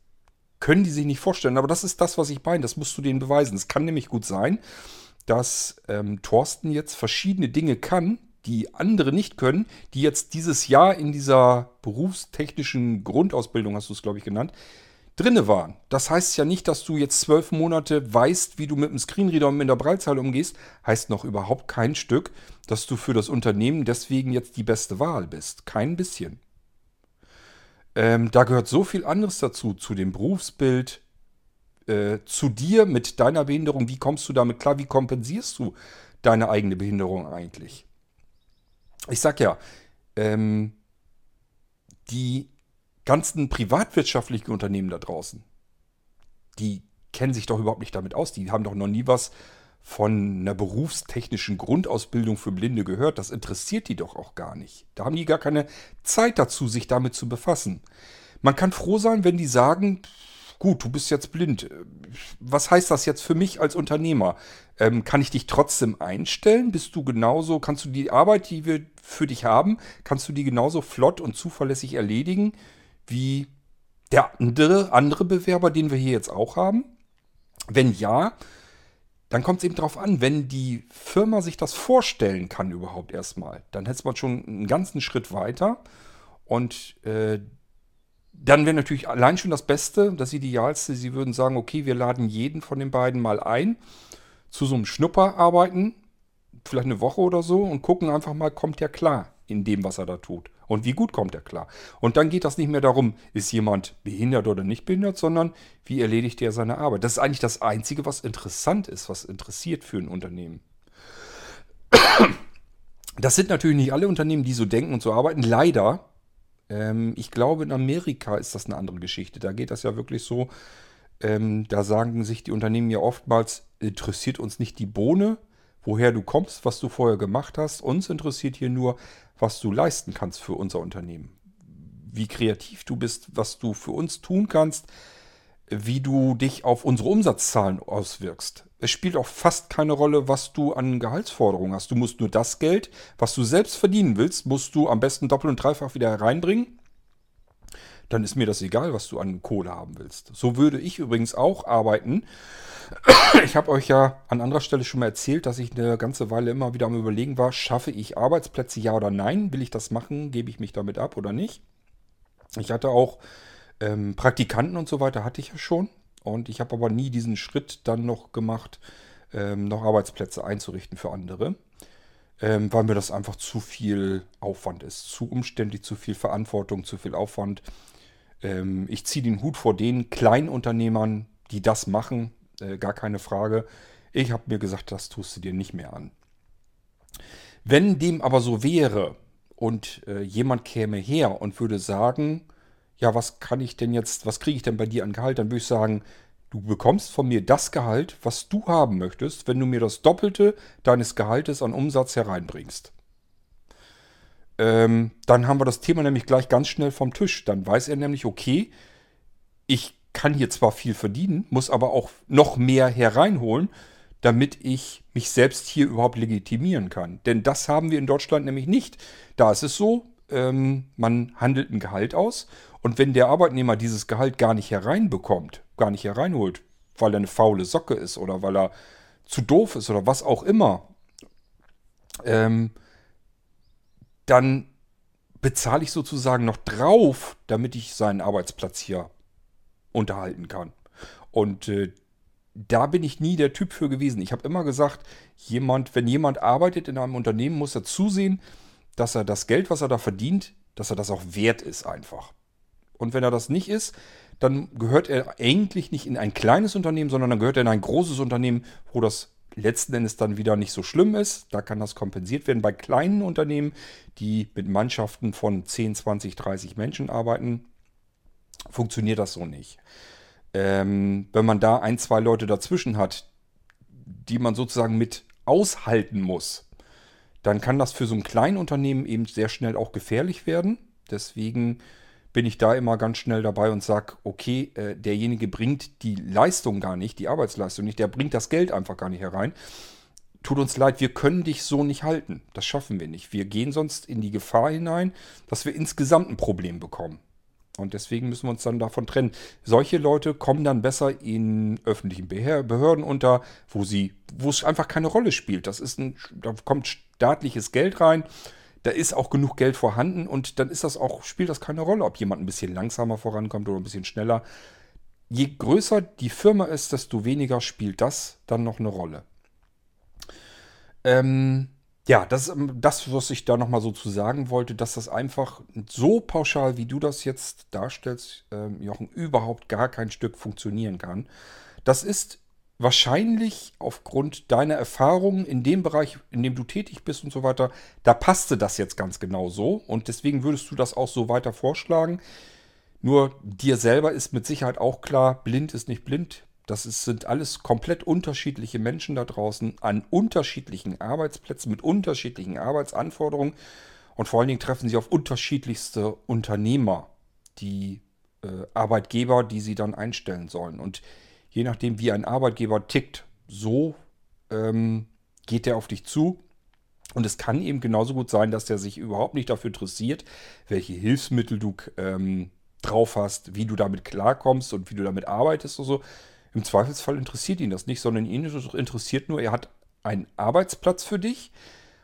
können die sich nicht vorstellen. Aber das ist das, was ich meine. Das musst du denen beweisen. Es kann nämlich gut sein, dass ähm, Thorsten jetzt verschiedene Dinge kann, die andere nicht können, die jetzt dieses Jahr in dieser berufstechnischen Grundausbildung, hast du es, glaube ich, genannt, drinne waren. Das heißt ja nicht, dass du jetzt zwölf Monate weißt, wie du mit dem Screenreader und mit der Breitzeile umgehst. Heißt noch überhaupt kein Stück, dass du für das Unternehmen deswegen jetzt die beste Wahl bist. Kein bisschen. Ähm, da gehört so viel anderes dazu, zu dem Berufsbild, äh, zu dir mit deiner Behinderung. Wie kommst du damit klar? Wie kompensierst du deine eigene Behinderung eigentlich? ich sag ja, ähm, die ganzen privatwirtschaftlichen Unternehmen da draußen, die kennen sich doch überhaupt nicht damit aus. Die haben doch noch nie was von einer berufstechnischen Grundausbildung für Blinde gehört. Das interessiert die doch auch gar nicht. Da haben die gar keine Zeit dazu, sich damit zu befassen. Man kann froh sein, wenn die sagen, gut, du bist jetzt blind. Was heißt das jetzt für mich als Unternehmer? Ähm, kann ich dich trotzdem einstellen? Bist du genauso, kannst du die Arbeit, die wir für dich haben, kannst du die genauso flott und zuverlässig erledigen wie der andere, andere Bewerber, den wir hier jetzt auch haben? Wenn ja, dann kommt es eben darauf an, wenn die Firma sich das vorstellen kann überhaupt erstmal, dann hätte man schon einen ganzen Schritt weiter und äh, dann wäre natürlich allein schon das Beste, das Idealste, Sie würden sagen, okay, wir laden jeden von den beiden mal ein zu so einem Schnupperarbeiten, vielleicht eine Woche oder so und gucken einfach mal, kommt der klar in dem, was er da tut. Und wie gut kommt er klar. Und dann geht das nicht mehr darum, ist jemand behindert oder nicht behindert, sondern wie erledigt er seine Arbeit. Das ist eigentlich das Einzige, was interessant ist, was interessiert für ein Unternehmen. Das sind natürlich nicht alle Unternehmen, die so denken und so arbeiten. Leider ähm, ich glaube, in Amerika ist das eine andere Geschichte. Da geht das ja wirklich so. Ähm, da sagen sich die Unternehmen ja oftmals, interessiert uns nicht die Bohne, woher du kommst, was du vorher gemacht hast. Uns interessiert hier nur, was du leisten kannst für unser Unternehmen. Wie kreativ du bist, was du für uns tun kannst, wie du dich auf unsere Umsatzzahlen auswirkst. Es spielt auch fast keine Rolle, was du an Gehaltsforderungen hast. Du musst nur das Geld, was du selbst verdienen willst, musst du am besten doppelt und dreifach wieder hereinbringen. Dann ist mir das egal, was du an Kohle haben willst. So würde ich übrigens auch arbeiten. Ich habe euch ja an anderer Stelle schon mal erzählt, dass ich eine ganze Weile immer wieder am Überlegen war, schaffe ich Arbeitsplätze, ja oder nein? Will ich das machen? Gebe ich mich damit ab oder nicht? Ich hatte auch ähm, Praktikanten und so weiter hatte ich ja schon. Und ich habe aber nie diesen Schritt dann noch gemacht, ähm, noch Arbeitsplätze einzurichten für andere. Ähm, weil mir das einfach zu viel Aufwand ist. Zu umständlich, zu viel Verantwortung, zu viel Aufwand. Ähm, ich ziehe den Hut vor den Kleinunternehmern, die das machen. Äh, gar keine Frage. Ich habe mir gesagt, das tust du dir nicht mehr an. Wenn dem aber so wäre und äh, jemand käme her und würde sagen, ja, was kann ich denn jetzt, was kriege ich denn bei dir an Gehalt? Dann würde ich sagen, du bekommst von mir das Gehalt, was du haben möchtest, wenn du mir das Doppelte deines Gehaltes an Umsatz hereinbringst. Ähm, dann haben wir das Thema nämlich gleich ganz schnell vom Tisch. Dann weiß er nämlich, okay, ich kann hier zwar viel verdienen, muss aber auch noch mehr hereinholen, damit ich mich selbst hier überhaupt legitimieren kann. Denn das haben wir in Deutschland nämlich nicht. Da ist es so, ähm, man handelt ein Gehalt aus und wenn der Arbeitnehmer dieses Gehalt gar nicht hereinbekommt, gar nicht hereinholt, weil er eine faule Socke ist oder weil er zu doof ist oder was auch immer, ähm, dann bezahle ich sozusagen noch drauf, damit ich seinen Arbeitsplatz hier unterhalten kann. Und äh, da bin ich nie der Typ für gewesen. Ich habe immer gesagt, jemand, wenn jemand arbeitet in einem Unternehmen, muss er zusehen, dass er das Geld, was er da verdient, dass er das auch wert ist einfach. Und wenn er das nicht ist, dann gehört er eigentlich nicht in ein kleines Unternehmen, sondern dann gehört er in ein großes Unternehmen, wo das letzten Endes dann wieder nicht so schlimm ist. Da kann das kompensiert werden. Bei kleinen Unternehmen, die mit Mannschaften von 10, 20, 30 Menschen arbeiten, funktioniert das so nicht. Ähm, wenn man da ein, zwei Leute dazwischen hat, die man sozusagen mit aushalten muss, dann kann das für so ein Kleinunternehmen eben sehr schnell auch gefährlich werden. Deswegen bin ich da immer ganz schnell dabei und sage, okay, äh, derjenige bringt die Leistung gar nicht, die Arbeitsleistung nicht, der bringt das Geld einfach gar nicht herein. Tut uns leid, wir können dich so nicht halten. Das schaffen wir nicht. Wir gehen sonst in die Gefahr hinein, dass wir insgesamt ein Problem bekommen. Und deswegen müssen wir uns dann davon trennen. Solche Leute kommen dann besser in öffentlichen Behörden unter, wo sie, wo es einfach keine Rolle spielt. Das ist ein, da kommt staatliches Geld rein da ist auch genug Geld vorhanden und dann ist das auch, spielt das keine Rolle, ob jemand ein bisschen langsamer vorankommt oder ein bisschen schneller. Je größer die Firma ist, desto weniger spielt das dann noch eine Rolle. Ähm, ja, das ähm, das, was ich da nochmal so zu sagen wollte, dass das einfach so pauschal, wie du das jetzt darstellst, ähm, Jochen, überhaupt gar kein Stück funktionieren kann. Das ist wahrscheinlich aufgrund deiner Erfahrungen in dem Bereich, in dem du tätig bist und so weiter, da passte das jetzt ganz genau so und deswegen würdest du das auch so weiter vorschlagen. Nur dir selber ist mit Sicherheit auch klar, blind ist nicht blind. Das ist, sind alles komplett unterschiedliche Menschen da draußen an unterschiedlichen Arbeitsplätzen mit unterschiedlichen Arbeitsanforderungen und vor allen Dingen treffen sie auf unterschiedlichste Unternehmer, die äh, Arbeitgeber, die sie dann einstellen sollen. Und je nachdem, wie ein Arbeitgeber tickt, so ähm, geht der auf dich zu. Und es kann eben genauso gut sein, dass der sich überhaupt nicht dafür interessiert, welche Hilfsmittel du ähm, drauf hast, wie du damit klarkommst und wie du damit arbeitest und so. Im Zweifelsfall interessiert ihn das nicht, sondern ihn interessiert nur, er hat einen Arbeitsplatz für dich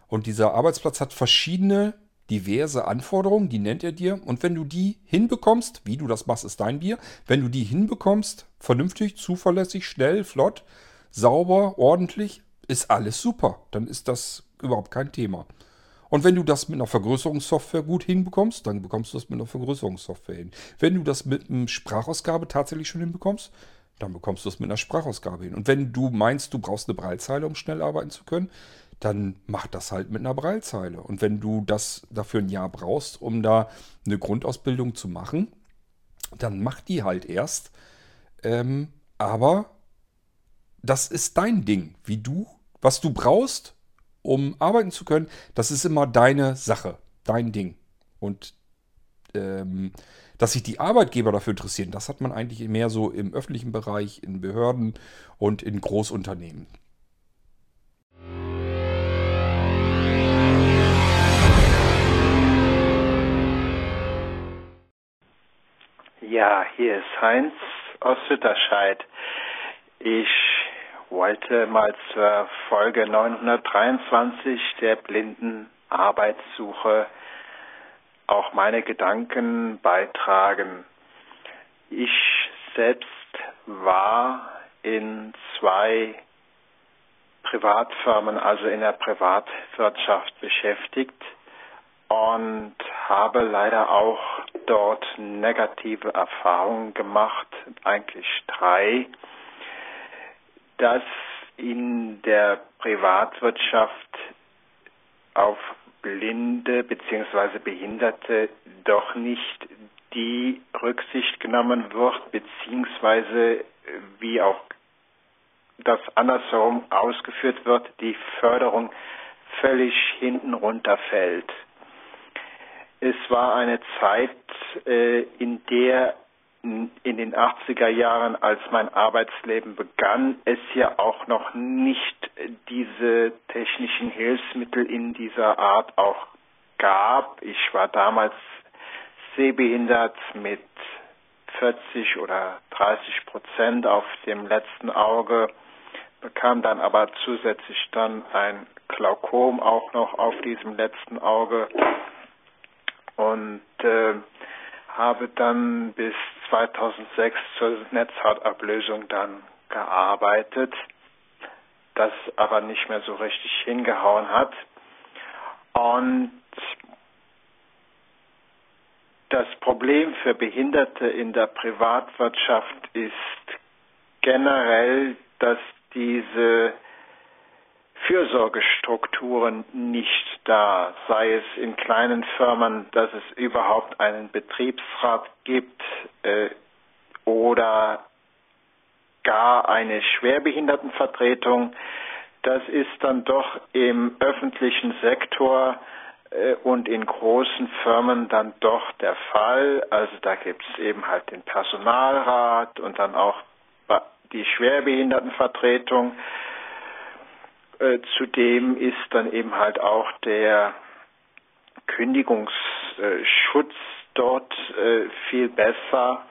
und dieser Arbeitsplatz hat verschiedene diverse Anforderungen, die nennt er dir. Und wenn du die hinbekommst, wie du das machst, ist dein Bier. Wenn du die hinbekommst, vernünftig, zuverlässig, schnell, flott, sauber, ordentlich, ist alles super. Dann ist das überhaupt kein Thema. Und wenn du das mit einer Vergrößerungssoftware gut hinbekommst, dann bekommst du das mit einer Vergrößerungssoftware hin. Wenn du das mit einer Sprachausgabe tatsächlich schon hinbekommst, dann bekommst du es mit einer Sprachausgabe hin. Und wenn du meinst, du brauchst eine Breitzeile, um schnell arbeiten zu können, dann mach das halt mit einer Breilzeile. Und wenn du das dafür ein Jahr brauchst, um da eine Grundausbildung zu machen, dann mach die halt erst. Ähm, aber das ist dein Ding. Wie du, was du brauchst, um arbeiten zu können, das ist immer deine Sache, dein Ding. Und ähm, dass sich die Arbeitgeber dafür interessieren, das hat man eigentlich mehr so im öffentlichen Bereich, in Behörden und in Großunternehmen. Ja, hier ist Heinz aus Sütterscheid. Ich wollte mal zur Folge 923 der blinden Arbeitssuche auch meine Gedanken beitragen. Ich selbst war in zwei Privatfirmen, also in der Privatwirtschaft beschäftigt und habe leider auch dort negative Erfahrungen gemacht, eigentlich drei, dass in der Privatwirtschaft auf Blinde bzw. Behinderte doch nicht die Rücksicht genommen wird, beziehungsweise wie auch das andersherum ausgeführt wird, die Förderung völlig hinten runterfällt. Es war eine Zeit, äh, in der in den 80er Jahren, als mein Arbeitsleben begann, es ja auch noch nicht diese technischen Hilfsmittel in dieser Art auch gab. Ich war damals sehbehindert mit 40 oder 30 Prozent auf dem letzten Auge, bekam dann aber zusätzlich dann ein Glaukom auch noch auf diesem letzten Auge und äh, habe dann bis 2006 zur Netzhautablösung dann gearbeitet, das aber nicht mehr so richtig hingehauen hat. Und das Problem für Behinderte in der Privatwirtschaft ist generell, dass diese Fürsorgestrukturen nicht da, sei es in kleinen Firmen, dass es überhaupt einen Betriebsrat gibt äh, oder gar eine Schwerbehindertenvertretung. Das ist dann doch im öffentlichen Sektor äh, und in großen Firmen dann doch der Fall. Also da gibt es eben halt den Personalrat und dann auch die Schwerbehindertenvertretung. Äh, zudem ist dann eben halt auch der Kündigungsschutz dort äh, viel besser.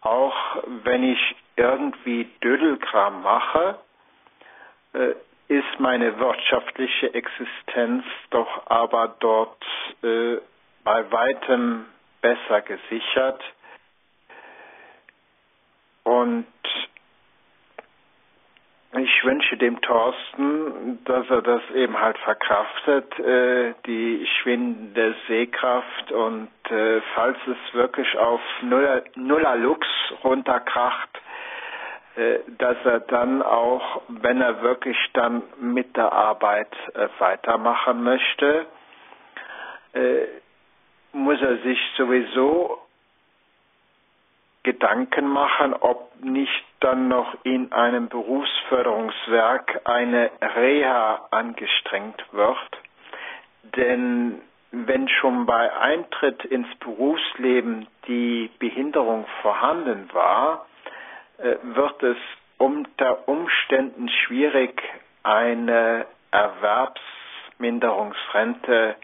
Auch wenn ich irgendwie Dödelkram mache, äh, ist meine wirtschaftliche Existenz doch aber dort bei weitem besser gesichert. Und ich wünsche dem Thorsten, dass er das eben halt verkraftet, äh, die schwindende Sehkraft und äh, falls es wirklich auf Nuller, Nuller Lux runterkracht, äh, dass er dann auch, wenn er wirklich dann mit der Arbeit äh, weitermachen möchte, äh, muss er sich sowieso Gedanken machen, ob nicht dann noch in einem Berufsförderungswerk eine Reha angestrengt wird. Denn wenn schon bei Eintritt ins Berufsleben die Behinderung vorhanden war, äh, wird es unter Umständen schwierig, eine Erwerbsminderungsrente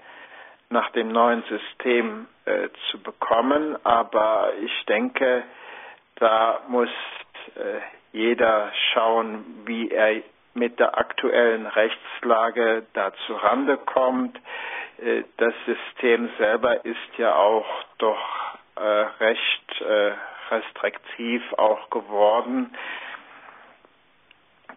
nach dem neuen System äh, zu bekommen. Aber ich denke, da muss äh, jeder schauen, wie er mit der aktuellen Rechtslage da zurande kommt. Äh, das System selber ist ja auch doch äh, recht äh, restriktiv auch geworden.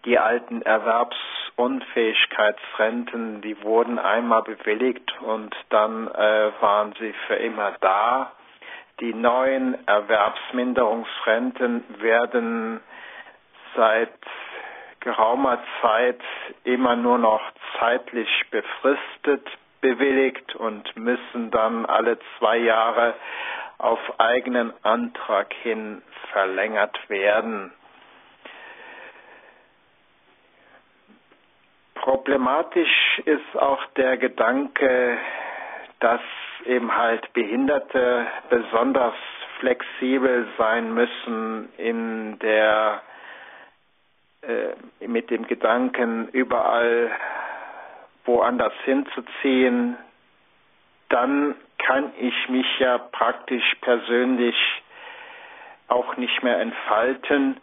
Die alten Erwerbsunfähigkeitsrenten, die wurden einmal bewilligt und dann äh, waren sie für immer da. Die neuen Erwerbsminderungsrenten werden seit geraumer Zeit immer nur noch zeitlich befristet bewilligt und müssen dann alle zwei Jahre auf eigenen Antrag hin verlängert werden. Problematisch ist auch der Gedanke, dass eben halt Behinderte besonders flexibel sein müssen in der äh, mit dem Gedanken überall woanders hinzuziehen, dann kann ich mich ja praktisch persönlich auch nicht mehr entfalten,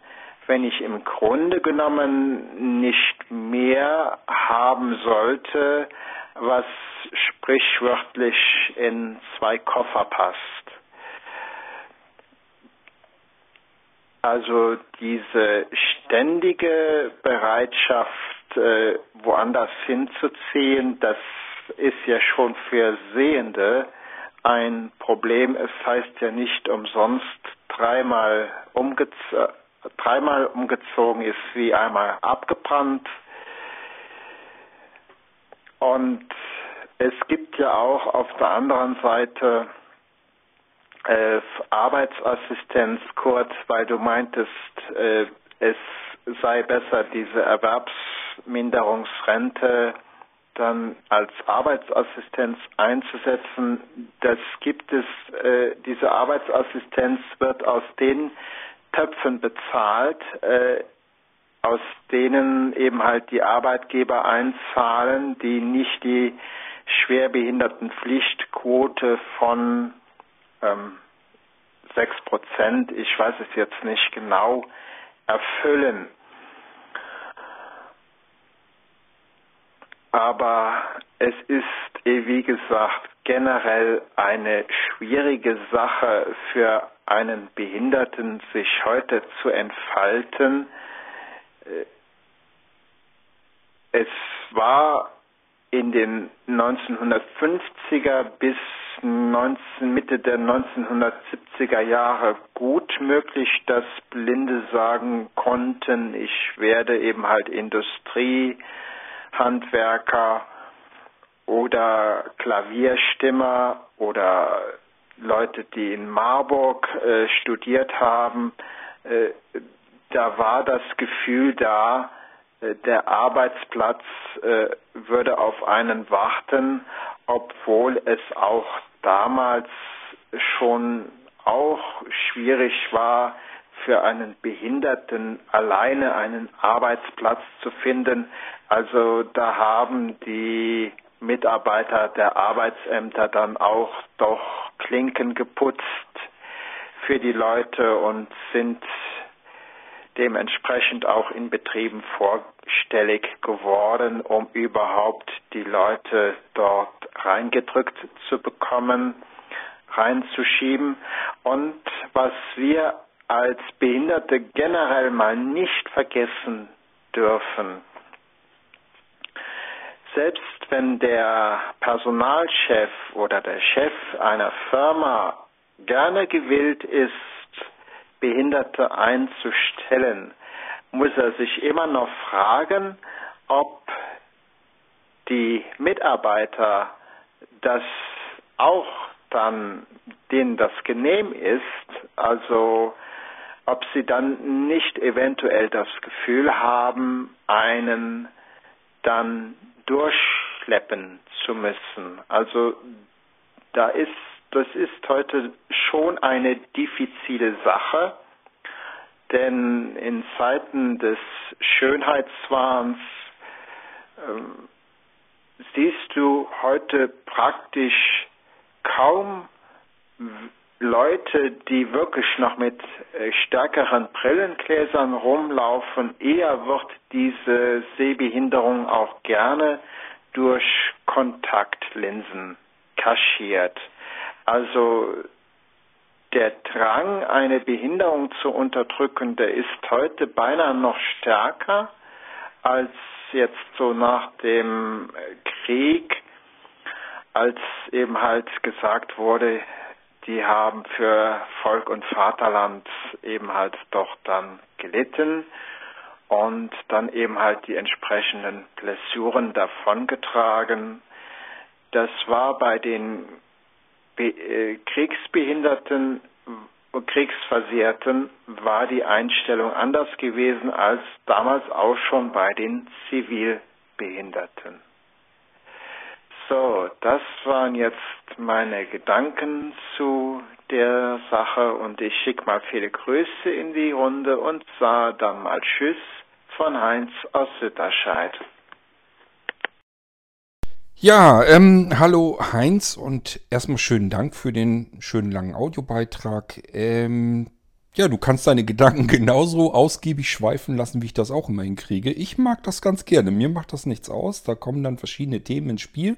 wenn ich im Grunde genommen nicht mehr haben sollte, was sprichwörtlich in zwei Koffer passt. Also diese ständige Bereitschaft, äh, woanders hinzuziehen, das ist ja schon für Sehende ein Problem. Es heißt ja nicht umsonst dreimal, umgez dreimal umgezogen ist wie einmal abgebrannt. Und es gibt ja auch auf der anderen Seite äh, Arbeitsassistenz kurz, weil du meintest, äh, es sei besser, diese Erwerbsminderungsrente dann als Arbeitsassistenz einzusetzen. Das gibt es, äh, diese Arbeitsassistenz wird aus den Töpfen bezahlt, äh, aus denen eben halt die Arbeitgeber einzahlen, die nicht die Schwerbehindertenpflichtquote von ähm, 6 Prozent, ich weiß es jetzt nicht genau, erfüllen. Aber es ist, wie gesagt, generell eine schwierige Sache für einen Behinderten, sich heute zu entfalten, Äh, es war in den 1950er bis 19, Mitte der 1970er Jahre gut möglich, dass Blinde sagen konnten, ich werde eben halt Industriehandwerker oder Klavierstimmer oder Leute, die in Marburg äh, studiert haben. Äh, da war das Gefühl da, äh, der Arbeitsplatz äh, würde auf einen warten, obwohl es auch damals schon auch schwierig war, für einen Behinderten alleine einen Arbeitsplatz zu finden. Also da haben die Mitarbeiter der Arbeitsämter dann auch doch Klinken geputzt für die Leute und sind dementsprechend auch in Betrieben vorstellig geworden, um überhaupt die Leute dort reingedrückt zu bekommen, reinzuschieben. Und was wir als Behinderte generell mal nicht vergessen dürfen, selbst wenn der Personalchef oder der Chef einer Firma gerne gewillt ist, Behinderte einzustellen, muss er sich immer noch fragen, ob die Mitarbeiter das auch dann, denen das genehm ist, also ob sie dann nicht eventuell das Gefühl haben, einen dann durchschleppen zu müssen. Also da ist das ist heute schon eine diffizile Sache, denn in Zeiten des Schönheitswahns ähm, siehst du heute praktisch kaum Leute, die wirklich noch mit äh, stärkeren Brillengläsern rumlaufen. Eher wird diese Sehbehinderung auch gerne durch Kontaktlinsen kaschiert. Also der Drang, eine Behinderung zu unterdrücken, der ist heute beinahe noch stärker als jetzt so nach dem Krieg, als eben halt gesagt wurde, die haben für Volk und Vaterland eben halt doch dann gelitten und dann eben halt die entsprechenden Blessuren davongetragen. Das war bei den äh, Kriegsbehinderten und Kriegsversehrten war die Einstellung anders gewesen als damals auch schon bei den Zivilbehinderten. So, das waren jetzt meine Gedanken zu der Sache und ich schicke mal viele Grüße in die Runde und sah dann mal Tschüss von Heinz aus Sütterscheid. Ja, ähm, hallo Heinz und erstmal schönen Dank für den schönen langen Audiobeitrag. Ähm, ja, du kannst deine Gedanken genauso ausgiebig schweifen lassen, wie ich das auch immer hinkriege. Ich mag das ganz gerne. Mir macht das nichts aus. Da kommen dann verschiedene Themen ins Spiel,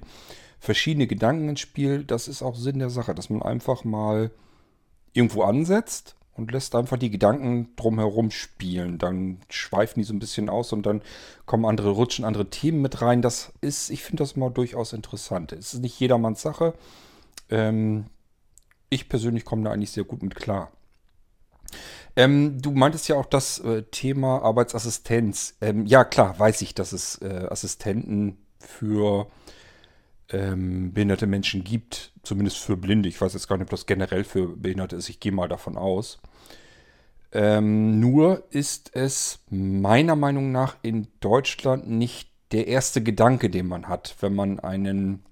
verschiedene Gedanken ins Spiel. Das ist auch Sinn der Sache, dass man einfach mal irgendwo ansetzt und lässt einfach die Gedanken drumherum spielen. Dann schweifen die so ein bisschen aus und dann kommen andere, rutschen andere Themen mit rein. Das ist, ich finde das mal durchaus interessant. Es ist nicht jedermanns Sache. Ähm, ich persönlich komme da eigentlich sehr gut mit klar. Ähm, du meintest ja auch das äh, Thema Arbeitsassistenz. Ähm, ja, klar, weiß ich, dass es äh, Assistenten für ähm, behinderte Menschen gibt, zumindest für Blinde. Ich weiß jetzt gar nicht, ob das generell für Behinderte ist. Ich gehe mal davon aus. Ähm, nur ist es meiner Meinung nach in Deutschland nicht der erste Gedanke, den man hat, wenn man einen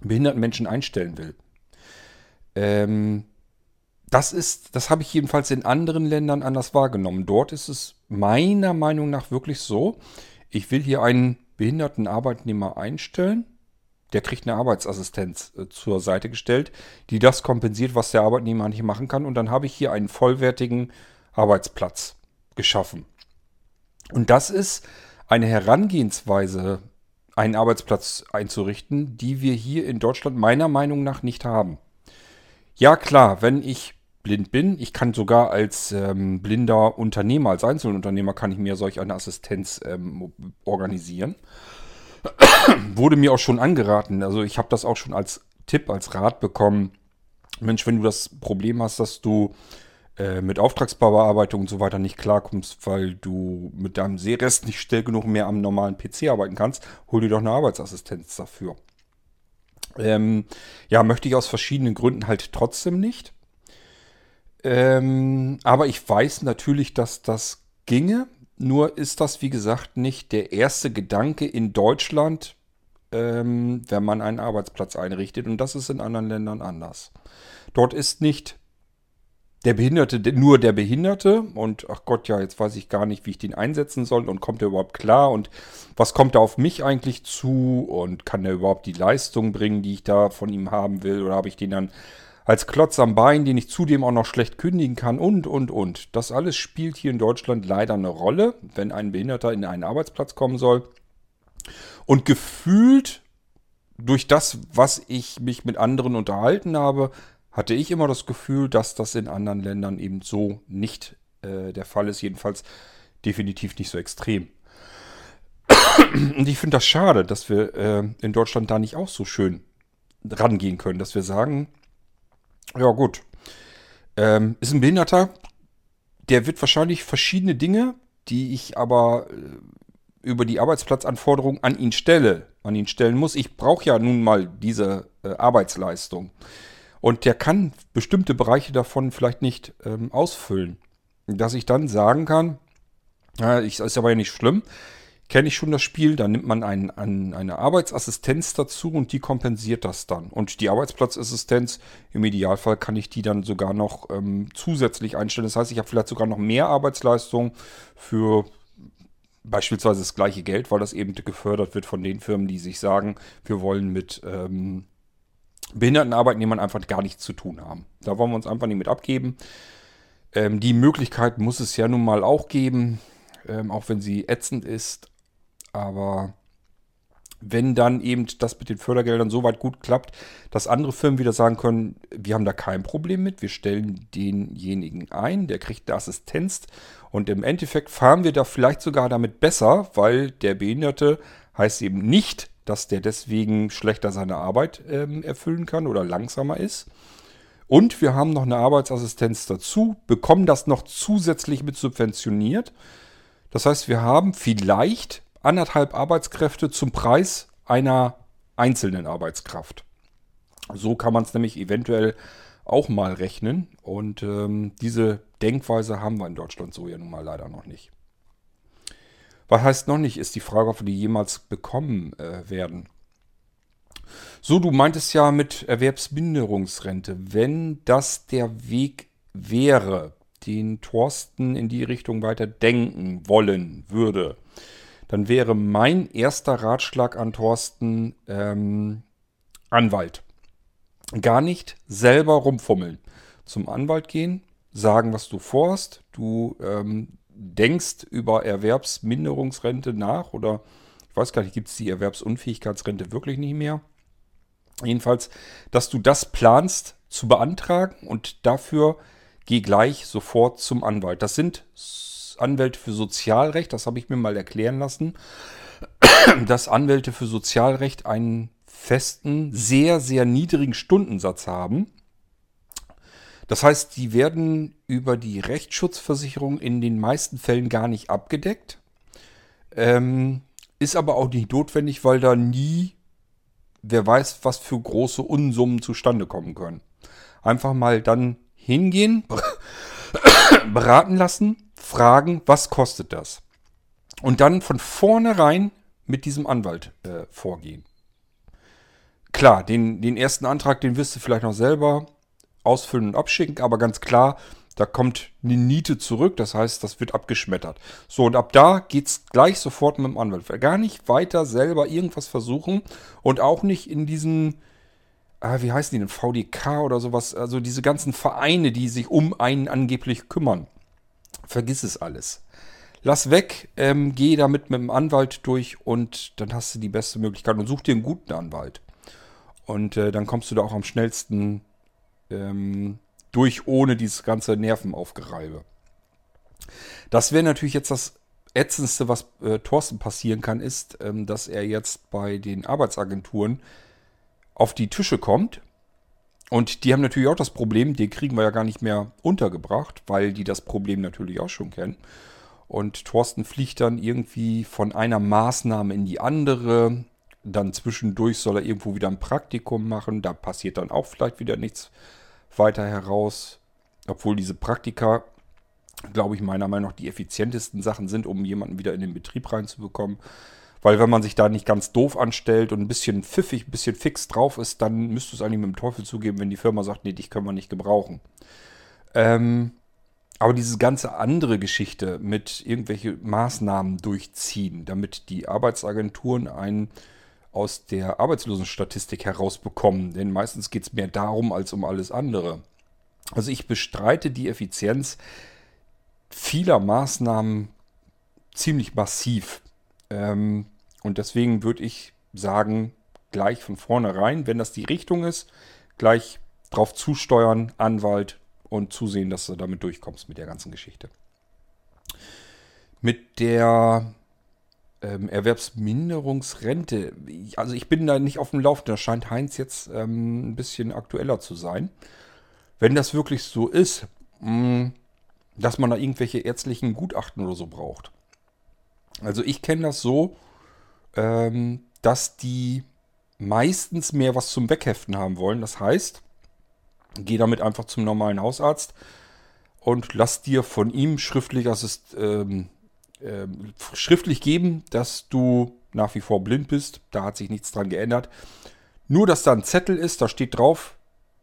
behinderten Menschen einstellen will. Ähm, das ist, das habe ich jedenfalls in anderen Ländern anders wahrgenommen. Dort ist es meiner Meinung nach wirklich so, ich will hier einen behinderten Arbeitnehmer einstellen der kriegt eine Arbeitsassistenz äh, zur Seite gestellt, die das kompensiert, was der Arbeitnehmer nicht machen kann. Und dann habe ich hier einen vollwertigen Arbeitsplatz geschaffen. Und das ist eine Herangehensweise, einen Arbeitsplatz einzurichten, die wir hier in Deutschland meiner Meinung nach nicht haben. Ja klar, wenn ich blind bin. Ich kann sogar als ähm, blinder Unternehmer, als Einzelunternehmer, kann ich mir solch eine Assistenz ähm, organisieren. Wurde mir auch schon angeraten. Also ich habe das auch schon als Tipp, als Rat bekommen. Mensch, wenn du das Problem hast, dass du äh, mit Auftragsbearbeitung und so weiter nicht klarkommst, weil du mit deinem Sehrest nicht schnell genug mehr am normalen PC arbeiten kannst, hol dir doch eine Arbeitsassistenz dafür. Ähm, ja, möchte ich aus verschiedenen Gründen halt trotzdem nicht. Ähm, aber ich weiß natürlich, dass das ginge. Nur ist das, wie gesagt, nicht der erste Gedanke in Deutschland, ähm, wenn man einen Arbeitsplatz einrichtet. Und das ist in anderen Ländern anders. Dort ist nicht der Behinderte nur der Behinderte und ach Gott, ja, jetzt weiß ich gar nicht, wie ich den einsetzen soll und kommt er überhaupt klar und was kommt da auf mich eigentlich zu und kann er überhaupt die Leistung bringen, die ich da von ihm haben will oder habe ich den dann als Klotz am Bein, den ich zudem auch noch schlecht kündigen kann und, und, und. Das alles spielt hier in Deutschland leider eine Rolle, wenn ein Behinderter in einen Arbeitsplatz kommen soll. Und gefühlt durch das, was ich mich mit anderen unterhalten habe, hatte ich immer das Gefühl, dass das in anderen Ländern eben so nicht äh, der Fall ist. Jedenfalls definitiv nicht so extrem. Und ich finde das schade, dass wir äh, in Deutschland da nicht auch so schön rangehen können, dass wir sagen, ja gut, ähm, ist ein Behinderter, der wird wahrscheinlich verschiedene Dinge, die ich aber äh, über die Arbeitsplatzanforderungen an ihn stelle, an ihn stellen muss. Ich brauche ja nun mal diese äh, Arbeitsleistung. Und der kann bestimmte Bereiche davon vielleicht nicht ähm, ausfüllen. Dass ich dann sagen kann, ja, ich, ist aber ja nicht schlimm, kenne ich schon das Spiel, dann nimmt man ein, ein, eine Arbeitsassistenz dazu und die kompensiert das dann. Und die Arbeitsplatzassistenz, im Idealfall kann ich die dann sogar noch ähm, zusätzlich einstellen. Das heißt, ich habe vielleicht sogar noch mehr Arbeitsleistung für beispielsweise das gleiche Geld, weil das eben gefördert wird von den Firmen, die sich sagen, wir wollen mit ähm, behinderten Arbeitnehmern einfach gar nichts zu tun haben. Da wollen wir uns einfach nicht mit abgeben. Ähm, die Möglichkeit muss es ja nun mal auch geben, ähm, auch wenn sie ätzend ist. Aber wenn dann eben das mit den Fördergeldern so weit gut klappt, dass andere Firmen wieder sagen können, wir haben da kein Problem mit, wir stellen denjenigen ein, der kriegt eine Assistenz und im Endeffekt fahren wir da vielleicht sogar damit besser, weil der Behinderte heißt eben nicht dass der deswegen schlechter seine Arbeit ähm, erfüllen kann oder langsamer ist. Und wir haben noch eine Arbeitsassistenz dazu, bekommen das noch zusätzlich mit subventioniert. Das heißt, wir haben vielleicht anderthalb Arbeitskräfte zum Preis einer einzelnen Arbeitskraft. So kann man es nämlich eventuell auch mal rechnen. Und ähm, diese Denkweise haben wir in Deutschland so ja nun mal leider noch nicht. Was heißt noch nicht, ist die Frage, ob wir die jemals bekommen äh, werden. So, du meintest ja mit Erwerbsminderungsrente. Wenn das der Weg wäre, den Thorsten in die Richtung weiter denken wollen würde, dann wäre mein erster Ratschlag an Thorsten ähm, Anwalt. Gar nicht selber rumfummeln. Zum Anwalt gehen, sagen, was du vorhast. Du ähm, denkst über Erwerbsminderungsrente nach oder ich weiß gar nicht, gibt es die Erwerbsunfähigkeitsrente wirklich nicht mehr? Jedenfalls, dass du das planst zu beantragen und dafür geh gleich sofort zum Anwalt. Das sind Anwälte für Sozialrecht, das habe ich mir mal erklären lassen, dass Anwälte für Sozialrecht einen festen, sehr, sehr niedrigen Stundensatz haben das heißt, die werden über die Rechtsschutzversicherung in den meisten Fällen gar nicht abgedeckt. Ähm, ist aber auch nicht notwendig, weil da nie, wer weiß, was für große Unsummen zustande kommen können. Einfach mal dann hingehen, beraten lassen, fragen, was kostet das? Und dann von vornherein mit diesem Anwalt äh, vorgehen. Klar, den, den ersten Antrag, den wirst du vielleicht noch selber ausfüllen und abschicken, aber ganz klar, da kommt eine Niete zurück, das heißt, das wird abgeschmettert. So, und ab da geht es gleich sofort mit dem Anwalt. Gar nicht weiter selber irgendwas versuchen und auch nicht in diesen, ah, wie heißen die denn, VDK oder sowas, also diese ganzen Vereine, die sich um einen angeblich kümmern. Vergiss es alles. Lass weg, ähm, geh damit mit dem Anwalt durch und dann hast du die beste Möglichkeit und such dir einen guten Anwalt. Und äh, dann kommst du da auch am schnellsten ähm, durch ohne dieses ganze Nervenaufgereibe. Das wäre natürlich jetzt das Ätzendste, was äh, Thorsten passieren kann, ist, ähm, dass er jetzt bei den Arbeitsagenturen auf die Tische kommt. Und die haben natürlich auch das Problem, den kriegen wir ja gar nicht mehr untergebracht, weil die das Problem natürlich auch schon kennen. Und Thorsten fliegt dann irgendwie von einer Maßnahme in die andere. Dann zwischendurch soll er irgendwo wieder ein Praktikum machen. Da passiert dann auch vielleicht wieder nichts weiter heraus. Obwohl diese Praktika, glaube ich, meiner Meinung nach die effizientesten Sachen sind, um jemanden wieder in den Betrieb reinzubekommen. Weil wenn man sich da nicht ganz doof anstellt und ein bisschen pfiffig, ein bisschen fix drauf ist, dann müsste es eigentlich mit dem Teufel zugeben, wenn die Firma sagt, nee, dich können wir nicht gebrauchen. Ähm, aber diese ganze andere Geschichte mit irgendwelche Maßnahmen durchziehen, damit die Arbeitsagenturen einen aus der Arbeitslosenstatistik herausbekommen. Denn meistens geht es mehr darum als um alles andere. Also ich bestreite die Effizienz vieler Maßnahmen ziemlich massiv. Ähm, und deswegen würde ich sagen, gleich von vornherein, wenn das die Richtung ist, gleich drauf zusteuern, Anwalt und zusehen, dass du damit durchkommst mit der ganzen Geschichte. Mit der ähm, Erwerbsminderungsrente, also ich bin da nicht auf dem Laufenden, da scheint Heinz jetzt ähm, ein bisschen aktueller zu sein. Wenn das wirklich so ist, mh, mm, dass man da irgendwelche ärztlichen Gutachten oder so braucht. Also ich kenne das so, ähm, dass die meistens mehr was zum Wegheften haben wollen. Das heißt, geh damit einfach zum normalen Hausarzt und lass dir von ihm schriftlich, Assist, ähm, äh, schriftlich geben, dass du nach wie vor blind bist. Da hat sich nichts dran geändert. Nur, dass da ein Zettel ist, da steht drauf,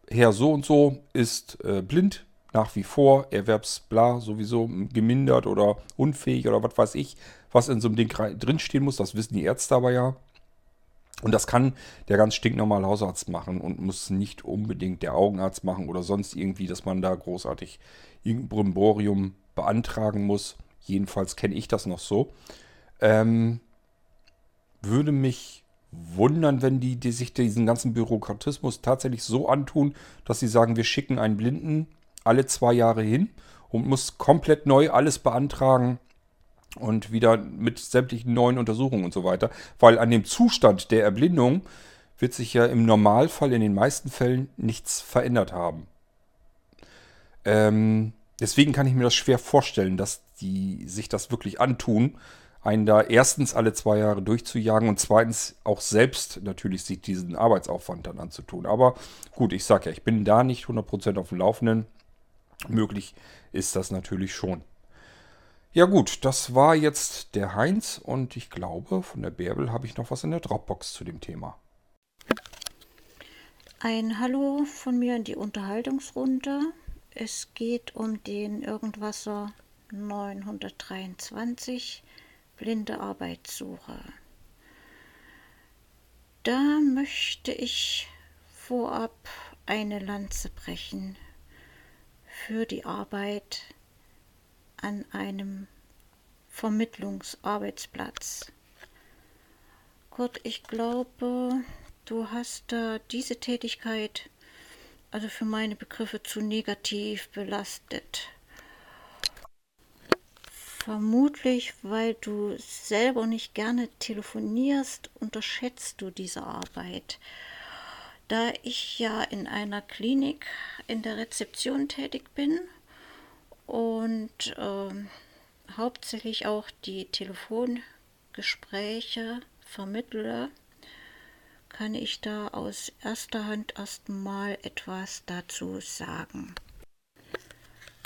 Herr so und so ist äh, blind, nach wie vor, Erwerbsbla sowieso gemindert oder unfähig oder was weiß ich, was in so einem Ding drinstehen muss. Das wissen die Ärzte aber ja. Und das kann der ganz stinknormale Hausarzt machen und muss nicht unbedingt der Augenarzt machen oder sonst irgendwie, dass man da großartig irgendein Brimborium beantragen muss. Jedenfalls kenne ich das noch so. Ähm, würde mich wundern, wenn die, die sich diesen ganzen Bürokratismus tatsächlich so antun, dass sie sagen, wir schicken einen Blinden alle zwei Jahre hin und muss komplett neu alles beantragen und wieder mit sämtlichen neuen Untersuchungen und so weiter. Weil an dem Zustand der Erblindung wird sich ja im Normalfall in den meisten Fällen nichts verändert haben. Ähm, deswegen kann ich mir das schwer vorstellen, dass die sich das wirklich antun, einen da erstens alle zwei Jahre durchzujagen und zweitens auch selbst natürlich sich diesen Arbeitsaufwand dann anzutun. Aber gut, ich sage ja, ich bin da nicht 100% auf dem Laufenden. Möglich ist das natürlich schon. Ja gut, das war jetzt der Heinz und ich glaube, von der Bärbel habe ich noch was in der Dropbox zu dem Thema. Ein Hallo von mir in die Unterhaltungsrunde. Es geht um den Irgendwasser 923 blinde Arbeitssuche. Da möchte ich vorab eine Lanze brechen für die Arbeit an einem Vermittlungsarbeitsplatz. Kurt, ich glaube, du hast da diese Tätigkeit also für meine Begriffe zu negativ belastet. Vermutlich, weil du selber nicht gerne telefonierst, unterschätzt du diese Arbeit. Da ich ja in einer Klinik in der Rezeption tätig bin und äh, hauptsächlich auch die Telefongespräche vermittle, kann ich da aus erster Hand erstmal etwas dazu sagen.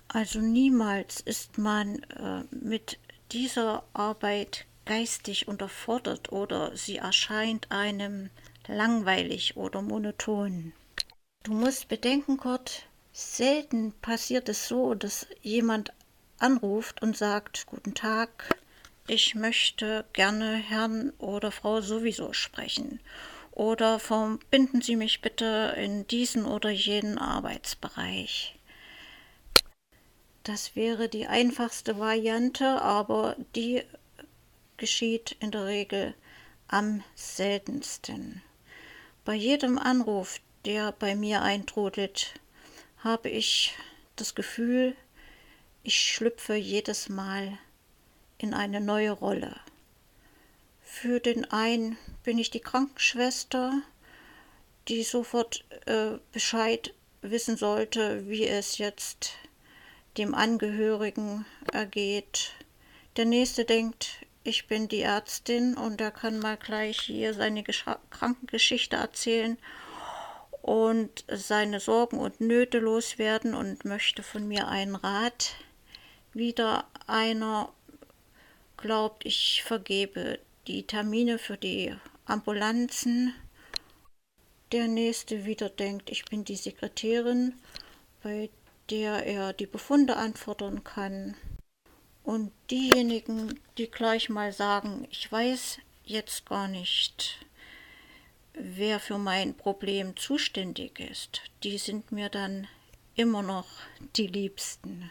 Also niemals ist man äh, mit dieser Arbeit geistig unterfordert oder sie erscheint einem langweilig oder monoton. Du musst bedenken, Kurt, selten passiert es so, dass jemand anruft und sagt, guten Tag, ich möchte gerne Herrn oder Frau sowieso sprechen. Oder verbinden Sie mich bitte in diesen oder jenen Arbeitsbereich. Das wäre die einfachste Variante, aber die geschieht in der Regel am seltensten. Bei jedem Anruf, der bei mir eintrudelt, habe ich das Gefühl, ich schlüpfe jedes Mal in eine neue Rolle. Für den einen bin ich die Krankenschwester, die sofort äh, Bescheid wissen sollte, wie es jetzt dem Angehörigen ergeht. Der nächste denkt, ich bin die Ärztin und er kann mal gleich hier seine Gesch Krankengeschichte erzählen und seine Sorgen und Nöte loswerden und möchte von mir einen Rat. Wieder einer glaubt, ich vergebe die Termine für die Ambulanzen. Der nächste wieder denkt, ich bin die Sekretärin, bei der er die Befunde anfordern kann. Und diejenigen, die gleich mal sagen, ich weiß jetzt gar nicht, wer für mein Problem zuständig ist, die sind mir dann immer noch die Liebsten.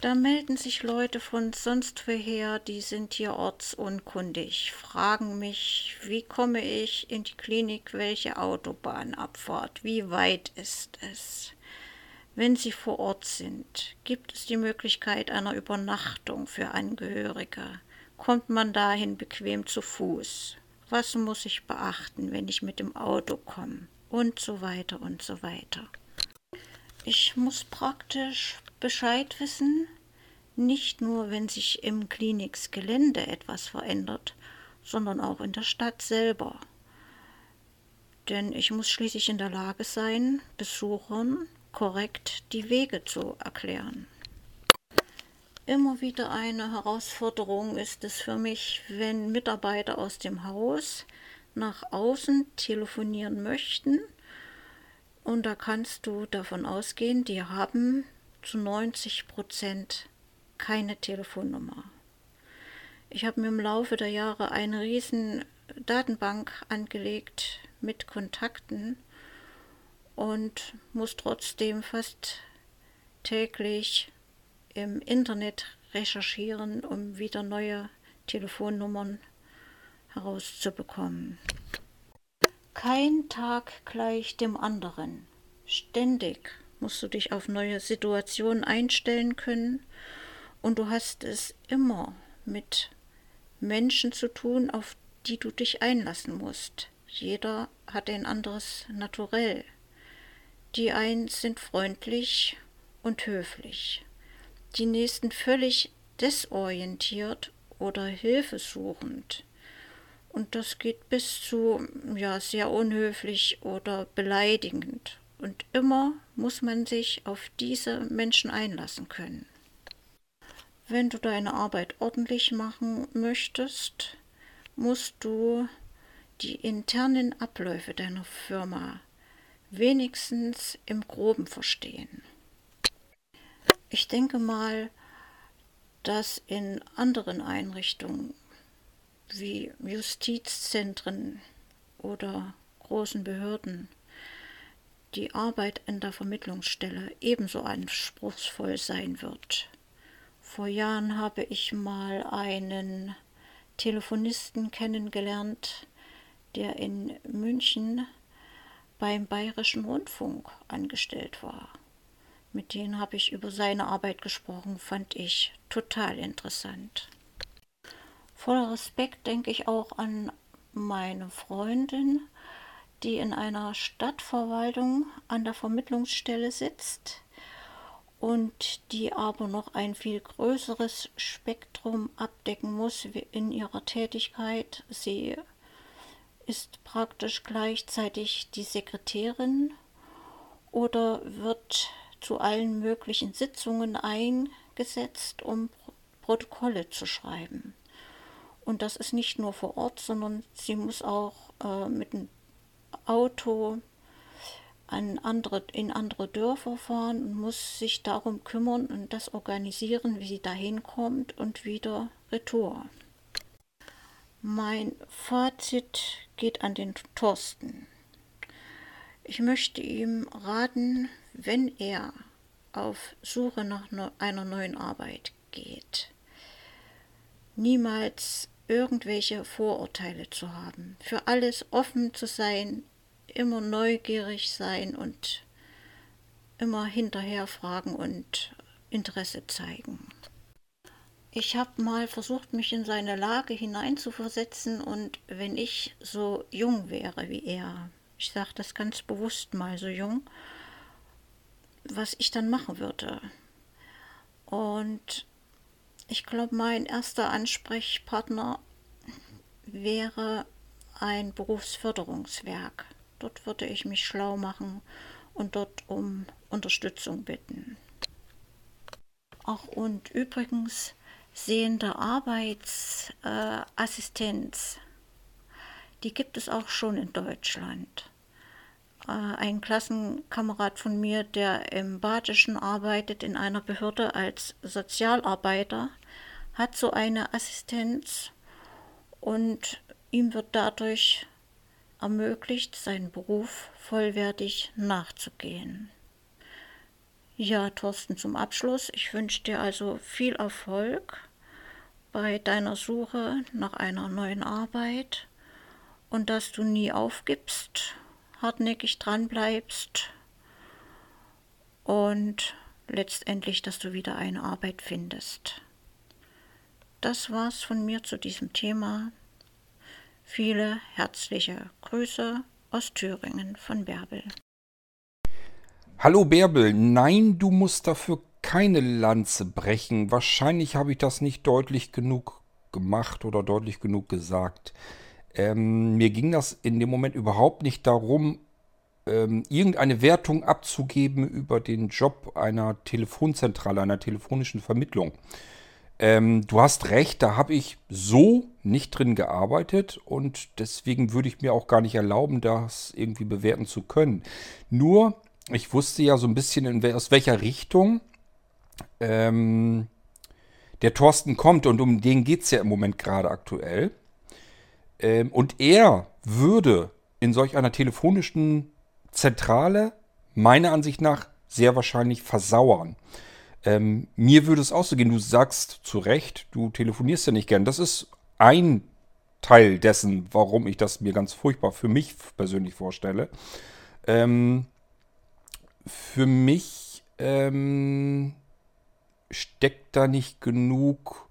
Da melden sich Leute von sonst woher, die sind hier ortsunkundig, fragen mich, wie komme ich in die Klinik, welche Autobahnabfahrt, wie weit ist es. Wenn Sie vor Ort sind, gibt es die Möglichkeit einer Übernachtung für Angehörige. Kommt man dahin bequem zu Fuß? Was muss ich beachten, wenn ich mit dem Auto komme? Und so weiter und so weiter. Ich muss praktisch Bescheid wissen, nicht nur wenn sich im Kliniksgelände etwas verändert, sondern auch in der Stadt selber. Denn ich muss schließlich in der Lage sein, Besuchern korrekt die Wege zu erklären. Immer wieder eine Herausforderung ist es für mich, wenn Mitarbeiter aus dem Haus nach außen telefonieren möchten. Und da kannst du davon ausgehen, die haben zu 90 Prozent keine Telefonnummer. Ich habe mir im Laufe der Jahre eine riesen Datenbank angelegt mit Kontakten und muss trotzdem fast täglich im Internet recherchieren, um wieder neue Telefonnummern herauszubekommen. Kein Tag gleich dem anderen. Ständig musst du dich auf neue Situationen einstellen können und du hast es immer mit Menschen zu tun, auf die du dich einlassen musst. Jeder hat ein anderes Naturell. Die einen sind freundlich und höflich, die nächsten völlig desorientiert oder hilfesuchend. Und das geht bis zu ja sehr unhöflich oder beleidigend. Und immer muss man sich auf diese Menschen einlassen können. Wenn du deine Arbeit ordentlich machen möchtest, musst du die internen Abläufe deiner Firma wenigstens im groben verstehen. Ich denke mal, dass in anderen Einrichtungen wie Justizzentren oder großen Behörden die Arbeit in der Vermittlungsstelle ebenso anspruchsvoll sein wird. Vor Jahren habe ich mal einen Telefonisten kennengelernt, der in München beim Bayerischen Rundfunk angestellt war. Mit denen habe ich über seine Arbeit gesprochen, fand ich total interessant. Voller Respekt denke ich auch an meine Freundin, die in einer Stadtverwaltung an der Vermittlungsstelle sitzt und die aber noch ein viel größeres Spektrum abdecken muss in ihrer Tätigkeit. Sie ist praktisch gleichzeitig die Sekretärin oder wird zu allen möglichen Sitzungen eingesetzt, um Protokolle zu schreiben. Und das ist nicht nur vor Ort, sondern sie muss auch äh, mit dem Auto an andere, in andere Dörfer fahren und muss sich darum kümmern und das organisieren, wie sie dahin kommt und wieder retour. Mein Fazit geht an den Thorsten. Ich möchte ihm raten, wenn er auf Suche nach einer neuen Arbeit geht, niemals irgendwelche Vorurteile zu haben, für alles offen zu sein, immer neugierig sein und immer hinterher fragen und Interesse zeigen. Ich habe mal versucht, mich in seine Lage hineinzuversetzen und wenn ich so jung wäre wie er, ich sage das ganz bewusst mal so jung, was ich dann machen würde. Und ich glaube, mein erster Ansprechpartner wäre ein Berufsförderungswerk. Dort würde ich mich schlau machen und dort um Unterstützung bitten. Ach, und übrigens sehende Arbeitsassistenz, die gibt es auch schon in Deutschland. Äh, ein Klassenkamerad von mir, der im Badischen arbeitet in einer Behörde als Sozialarbeiter, hat so eine Assistenz und ihm wird dadurch ermöglicht, seinen Beruf vollwertig nachzugehen. Ja, Thorsten, zum Abschluss. Ich wünsche dir also viel Erfolg bei deiner Suche nach einer neuen Arbeit und dass du nie aufgibst, hartnäckig dran bleibst und letztendlich, dass du wieder eine Arbeit findest. Das war's von mir zu diesem Thema. Viele herzliche Grüße aus Thüringen von Bärbel. Hallo Bärbel, nein, du musst dafür keine Lanze brechen. Wahrscheinlich habe ich das nicht deutlich genug gemacht oder deutlich genug gesagt. Ähm, mir ging das in dem Moment überhaupt nicht darum, ähm, irgendeine Wertung abzugeben über den Job einer Telefonzentrale, einer telefonischen Vermittlung. Ähm, du hast recht, da habe ich so nicht drin gearbeitet und deswegen würde ich mir auch gar nicht erlauben, das irgendwie bewerten zu können. Nur, ich wusste ja so ein bisschen, in, aus welcher Richtung ähm, der Thorsten kommt und um den geht es ja im Moment gerade aktuell. Ähm, und er würde in solch einer telefonischen Zentrale meiner Ansicht nach sehr wahrscheinlich versauern. Ähm, mir würde es auch so gehen, du sagst zu Recht, du telefonierst ja nicht gern. Das ist ein Teil dessen, warum ich das mir ganz furchtbar für mich persönlich vorstelle. Ähm, für mich ähm, steckt da nicht genug,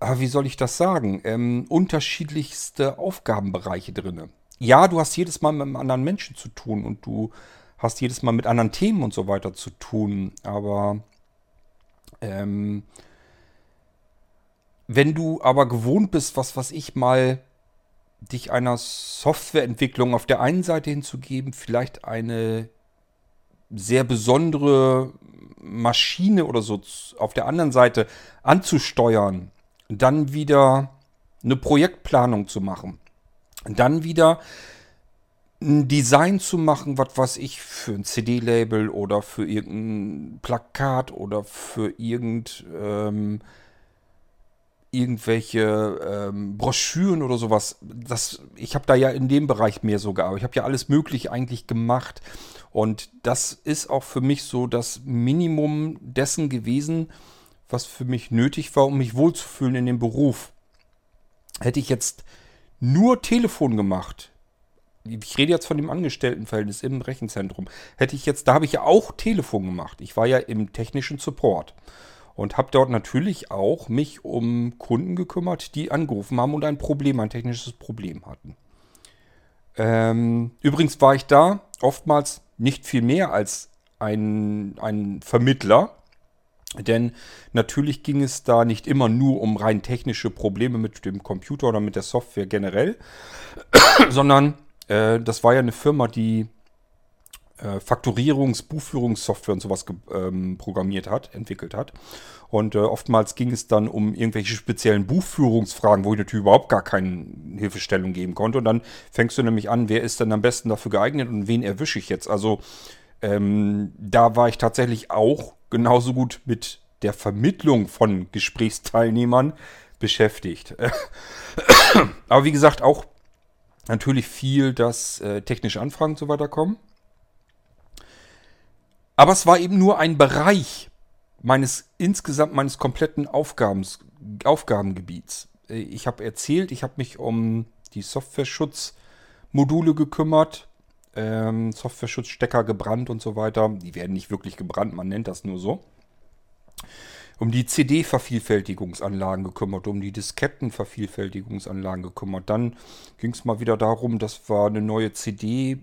ah, wie soll ich das sagen, ähm, unterschiedlichste Aufgabenbereiche drin. Ja, du hast jedes Mal mit einem anderen Menschen zu tun und du hast jedes Mal mit anderen Themen und so weiter zu tun. Aber ähm, wenn du aber gewohnt bist, was was ich mal dich einer Softwareentwicklung auf der einen Seite hinzugeben, vielleicht eine sehr besondere Maschine oder so auf der anderen Seite anzusteuern, dann wieder eine Projektplanung zu machen, dann wieder ein Design zu machen, was weiß ich, für ein CD-Label oder für irgendein Plakat oder für irgend, ähm, irgendwelche ähm, Broschüren oder sowas. Das, ich habe da ja in dem Bereich mehr so gearbeitet. Ich habe ja alles Mögliche eigentlich gemacht. Und das ist auch für mich so das Minimum dessen gewesen, was für mich nötig war, um mich wohlzufühlen in dem Beruf. Hätte ich jetzt nur Telefon gemacht, ich rede jetzt von dem Angestelltenverhältnis im Rechenzentrum. Hätte ich jetzt, da habe ich ja auch Telefon gemacht. Ich war ja im technischen Support und habe dort natürlich auch mich um Kunden gekümmert, die angerufen haben und ein Problem, ein technisches Problem hatten. Ähm, übrigens war ich da oftmals nicht viel mehr als ein, ein Vermittler. Denn natürlich ging es da nicht immer nur um rein technische Probleme mit dem Computer oder mit der Software generell, sondern äh, das war ja eine Firma, die äh, Faktorierungs-, Buchführungssoftware und sowas ähm, programmiert hat, entwickelt hat. Und äh, oftmals ging es dann um irgendwelche speziellen Buchführungsfragen, wo ich natürlich überhaupt gar keine Hilfestellung geben konnte. Und dann fängst du nämlich an, wer ist denn am besten dafür geeignet und wen erwische ich jetzt? Also ähm, da war ich tatsächlich auch genauso gut mit der Vermittlung von Gesprächsteilnehmern beschäftigt. Aber wie gesagt, auch natürlich viel, dass äh, technische Anfragen und so weiter kommen. Aber es war eben nur ein Bereich meines insgesamt meines kompletten Aufgabens, Aufgabengebiets. Äh, ich habe erzählt, ich habe mich um die Software-Schutzmodule gekümmert. ähm, Software-Schutzstecker gebrannt und so weiter. Die werden nicht wirklich gebrannt, man nennt das nur so. Um die CD-Vervielfältigungsanlagen gekümmert, um die Disketten-Vervielfältigungsanlagen gekümmert. Dann ging es mal wieder darum, dass wir eine neue CD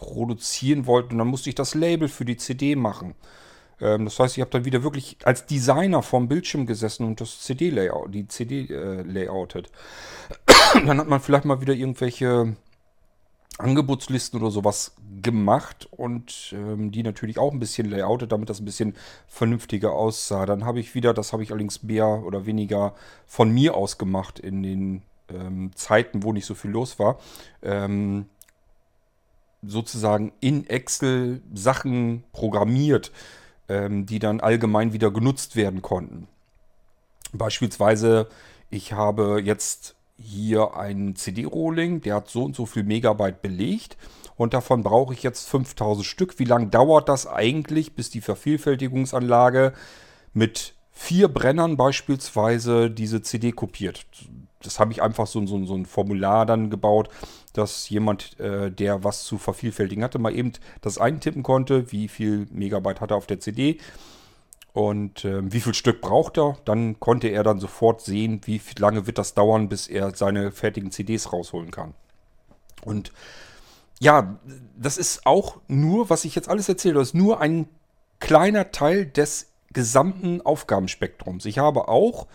produzieren wollten. Und dann musste ich das Label für die CD machen. Ähm, das heißt, ich habe dann wieder wirklich als Designer vorm Bildschirm gesessen und das CD-Layout, die CD äh, layoutet. dann hat man vielleicht mal wieder irgendwelche Angebotslisten oder sowas gemacht und ähm, die natürlich auch ein bisschen layoutet, damit das ein bisschen vernünftiger aussah. Dann habe ich wieder, das habe ich allerdings mehr oder weniger von mir aus gemacht in den ähm, Zeiten, wo nicht so viel los war, ähm, sozusagen in Excel Sachen programmiert, ähm, die dann allgemein wieder genutzt werden konnten. Beispielsweise, ich habe jetzt hier einen CD-Rolling, der hat so und so viel Megabyte belegt und davon brauche ich jetzt 5000 Stück. Wie lange dauert das eigentlich, bis die Vervielfältigungsanlage mit vier Brennern beispielsweise diese CD kopiert? Das habe ich einfach so, so, so ein Formular dann gebaut, dass jemand, äh, der was zu vervielfältigen hatte, mal eben das eintippen konnte, wie viel Megabyte hat er auf der CD und äh, wie viel Stück braucht er. Dann konnte er dann sofort sehen, wie lange wird das dauern, bis er seine fertigen CDs rausholen kann. Und ja, das ist auch nur, was ich jetzt alles erzähle, das ist nur ein kleiner Teil des gesamten Aufgabenspektrums. Ich habe auch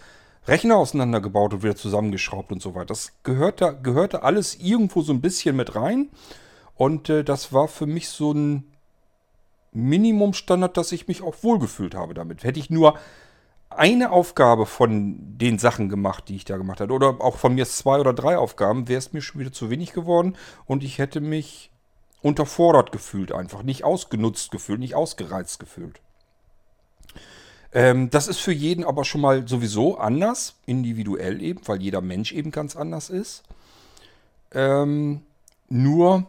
Rechner auseinandergebaut und wieder zusammengeschraubt und so weiter. Das gehörte, gehörte alles irgendwo so ein bisschen mit rein. Und äh, das war für mich so ein Minimumstandard, dass ich mich auch wohlgefühlt habe damit. Hätte ich nur eine Aufgabe von den Sachen gemacht, die ich da gemacht habe, oder auch von mir zwei oder drei Aufgaben, wäre es mir schon wieder zu wenig geworden und ich hätte mich unterfordert gefühlt einfach, nicht ausgenutzt gefühlt, nicht ausgereizt gefühlt. Ähm, das ist für jeden aber schon mal sowieso anders, individuell eben, weil jeder Mensch eben ganz anders ist. Ähm, nur,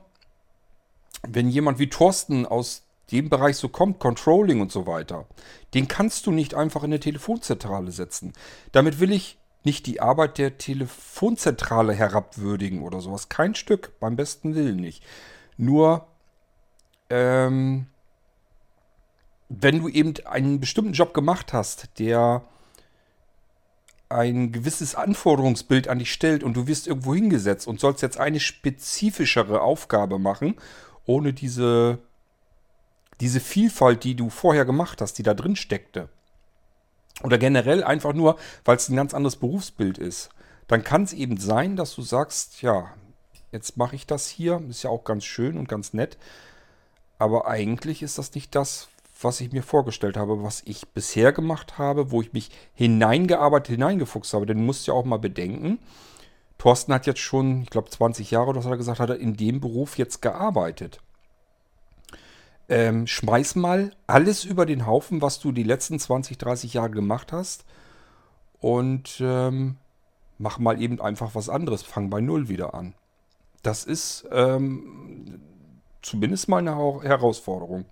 wenn jemand wie Thorsten aus dem Bereich so kommt, Controlling und so weiter, den kannst du nicht einfach in eine Telefonzentrale setzen. Damit will ich nicht die Arbeit der Telefonzentrale herabwürdigen oder sowas. Kein Stück, beim besten Willen nicht. Nur, ähm, wenn du eben einen bestimmten Job gemacht hast, der ein gewisses Anforderungsbild an dich stellt und du wirst irgendwo hingesetzt und sollst jetzt eine spezifischere Aufgabe machen, ohne diese diese Vielfalt, die du vorher gemacht hast, die da drin steckte, oder generell einfach nur, weil es ein ganz anderes Berufsbild ist, dann kann es eben sein, dass du sagst, ja, jetzt mache ich das hier, ist ja auch ganz schön und ganz nett, aber eigentlich ist das nicht das, was ich mir vorgestellt habe, was ich bisher gemacht habe, wo ich mich hineingearbeitet, hineingefuchst habe. Denn du musst ja auch mal bedenken, Thorsten hat jetzt schon, ich glaube 20 Jahre, das hat er gesagt, hat er in dem Beruf jetzt gearbeitet ähm, schmeiß mal alles über den Haufen, was du die letzten 20, 30 Jahre gemacht hast und ähm, mach mal eben einfach was anderes. Fang bei Null wieder an. Das ist ähm, zumindest mal eine Herausforderung.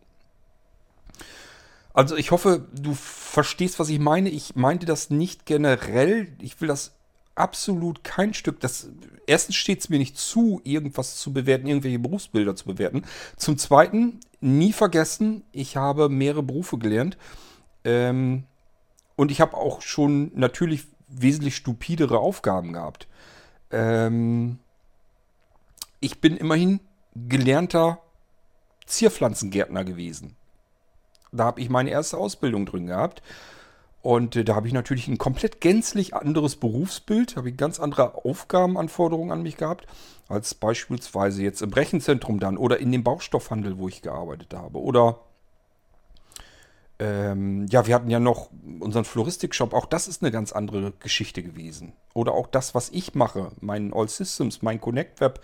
Also ich hoffe, du verstehst, was ich meine. Ich meinte das nicht generell. Ich will das absolut kein Stück. Das, erstens steht es mir nicht zu, irgendwas zu bewerten, irgendwelche Berufsbilder zu bewerten. Zum Zweiten, nie vergessen, ich habe mehrere Berufe gelernt. Ähm, und ich habe auch schon natürlich wesentlich stupidere Aufgaben gehabt. Ähm, ich bin immerhin gelernter Zierpflanzengärtner gewesen. Da habe ich meine erste Ausbildung drin gehabt. Und äh, da habe ich natürlich ein komplett gänzlich anderes Berufsbild, habe ich ganz andere Aufgabenanforderungen an mich gehabt, als beispielsweise jetzt im Rechenzentrum dann oder in dem Baustoffhandel, wo ich gearbeitet habe. Oder ähm, ja, wir hatten ja noch unseren Floristikshop, auch das ist eine ganz andere Geschichte gewesen. Oder auch das, was ich mache, mein All Systems, mein Connect Web,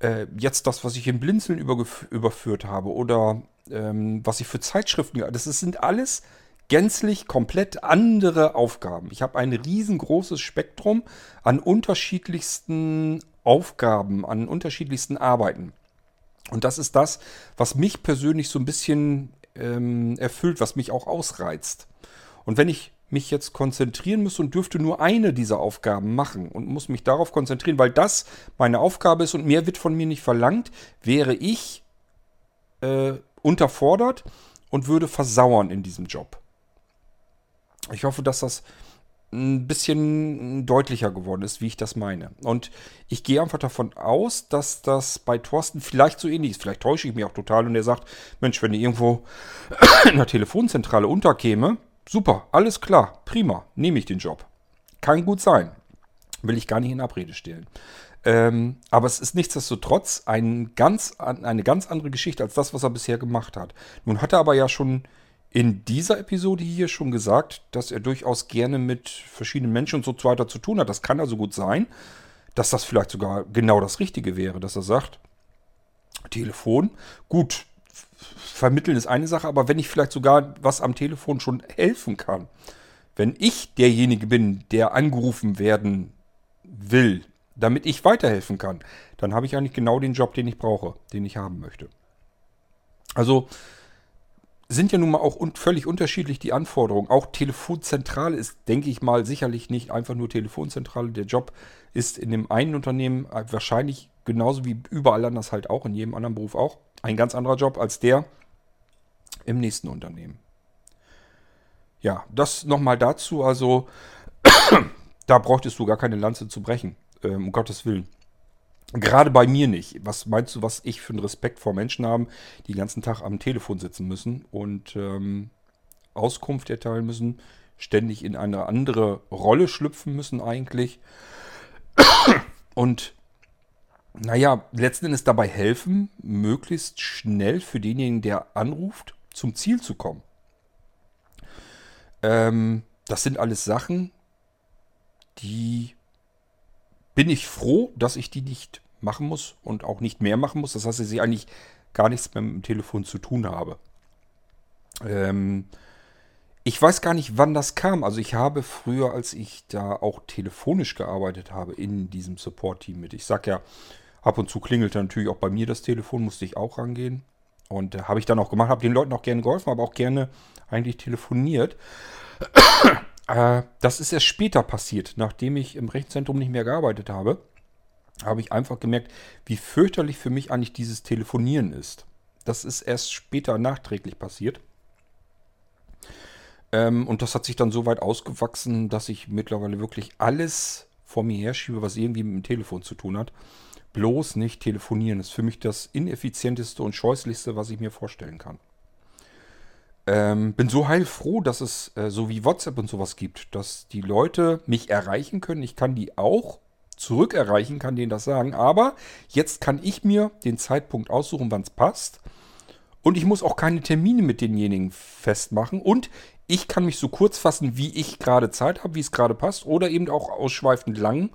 äh, jetzt das, was ich in Blinzeln überführt habe oder ähm, was ich für Zeitschriften, das sind alles gänzlich komplett andere Aufgaben. Ich habe ein riesengroßes Spektrum an unterschiedlichsten Aufgaben, an unterschiedlichsten Arbeiten. Und das ist das, was mich persönlich so ein bisschen ähm, erfüllt, was mich auch ausreizt. Und wenn ich mich jetzt konzentrieren müsste und dürfte nur eine dieser Aufgaben machen und muss mich darauf konzentrieren, weil das meine Aufgabe ist und mehr wird von mir nicht verlangt, wäre ich äh, unterfordert und würde versauern in diesem Job. Ich hoffe, dass das ein bisschen deutlicher geworden ist, wie ich das meine. Und ich gehe einfach davon aus, dass das bei Thorsten vielleicht so ähnlich ist. Vielleicht täusche ich mich auch total und er sagt, Mensch, wenn ihr irgendwo in der Telefonzentrale unterkäme, super, alles klar, prima, nehme ich den Job. Kann gut sein. Will ich gar nicht in Abrede stellen. Ähm, aber es ist nichtsdestotrotz ein ganz, eine ganz andere Geschichte als das, was er bisher gemacht hat. Nun hat er aber ja schon in dieser Episode hier schon gesagt, dass er durchaus gerne mit verschiedenen Menschen und so weiter zu tun hat. Das kann also gut sein, dass das vielleicht sogar genau das Richtige wäre, dass er sagt, Telefon, gut, vermitteln ist eine Sache, aber wenn ich vielleicht sogar was am Telefon schon helfen kann, wenn ich derjenige bin, der angerufen werden will, damit ich weiterhelfen kann, dann habe ich eigentlich genau den Job, den ich brauche, den ich haben möchte. Also sind ja nun mal auch un völlig unterschiedlich die Anforderungen. Auch Telefonzentrale ist, denke ich mal, sicherlich nicht einfach nur Telefonzentrale. Der Job ist in dem einen Unternehmen wahrscheinlich genauso wie überall anders halt auch, in jedem anderen Beruf auch, ein ganz anderer Job als der im nächsten Unternehmen. Ja, das nochmal dazu. Also, da bräuchtest du gar keine Lanze zu brechen, ähm, um Gottes Willen. Gerade bei mir nicht. Was meinst du, was ich für einen Respekt vor Menschen habe, die den ganzen Tag am Telefon sitzen müssen und ähm, Auskunft erteilen müssen, ständig in eine andere Rolle schlüpfen müssen eigentlich. Und naja, letzten Endes dabei helfen, möglichst schnell für denjenigen, der anruft, zum Ziel zu kommen. Ähm, das sind alles Sachen, die bin ich froh, dass ich die nicht machen muss und auch nicht mehr machen muss. Das heißt, dass ich eigentlich gar nichts mehr mit dem Telefon zu tun habe. Ähm, ich weiß gar nicht, wann das kam. Also ich habe früher, als ich da auch telefonisch gearbeitet habe, in diesem Support-Team mit. Ich sag ja, ab und zu klingelte natürlich auch bei mir das Telefon, musste ich auch rangehen. Und äh, habe ich dann auch gemacht, habe den Leuten auch gerne geholfen, aber auch gerne eigentlich telefoniert. Äh, das ist erst später passiert, nachdem ich im Rechenzentrum nicht mehr gearbeitet habe. Habe ich einfach gemerkt, wie fürchterlich für mich eigentlich dieses Telefonieren ist. Das ist erst später nachträglich passiert. Ähm, und das hat sich dann so weit ausgewachsen, dass ich mittlerweile wirklich alles vor mir herschiebe, was irgendwie mit dem Telefon zu tun hat. Bloß nicht telefonieren ist für mich das ineffizienteste und scheußlichste, was ich mir vorstellen kann. Ähm, bin so heilfroh, dass es äh, so wie WhatsApp und sowas gibt, dass die Leute mich erreichen können. Ich kann die auch zurück erreichen, kann denen das sagen. Aber jetzt kann ich mir den Zeitpunkt aussuchen, wann es passt. Und ich muss auch keine Termine mit denjenigen festmachen. Und ich kann mich so kurz fassen, wie ich gerade Zeit habe, wie es gerade passt. Oder eben auch ausschweifend lang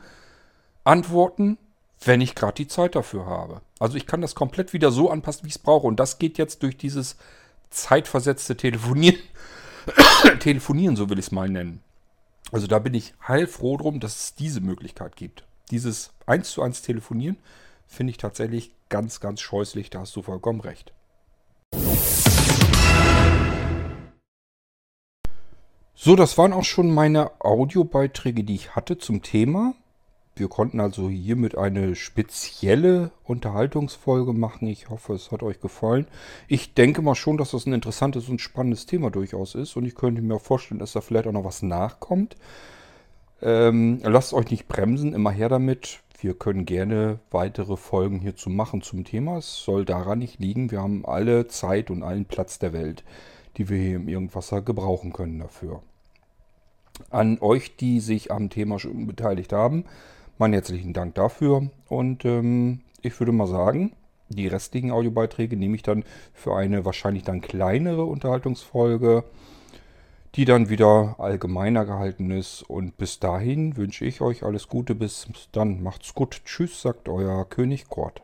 antworten, wenn ich gerade die Zeit dafür habe. Also ich kann das komplett wieder so anpassen, wie ich es brauche. Und das geht jetzt durch dieses zeitversetzte Telefonieren. Telefonieren, so will ich es mal nennen. Also da bin ich heilfroh drum, dass es diese Möglichkeit gibt. Dieses 1 zu 1 Telefonieren finde ich tatsächlich ganz, ganz scheußlich. Da hast du vollkommen recht. So, das waren auch schon meine Audiobeiträge, die ich hatte zum Thema. Wir konnten also hiermit eine spezielle Unterhaltungsfolge machen. Ich hoffe, es hat euch gefallen. Ich denke mal schon, dass das ein interessantes und spannendes Thema durchaus ist. Und ich könnte mir auch vorstellen, dass da vielleicht auch noch was nachkommt. Ähm, lasst euch nicht bremsen, immer her damit. Wir können gerne weitere Folgen hierzu machen zum Thema. Es soll daran nicht liegen. Wir haben alle Zeit und allen Platz der Welt, die wir hier im Irgendwasser gebrauchen können dafür. An euch, die sich am Thema schon beteiligt haben, Meinen herzlichen Dank dafür und ähm, ich würde mal sagen, die restlichen Audiobeiträge nehme ich dann für eine wahrscheinlich dann kleinere Unterhaltungsfolge, die dann wieder allgemeiner gehalten ist. Und bis dahin wünsche ich euch alles Gute. Bis dann. Macht's gut. Tschüss, sagt euer König Kort.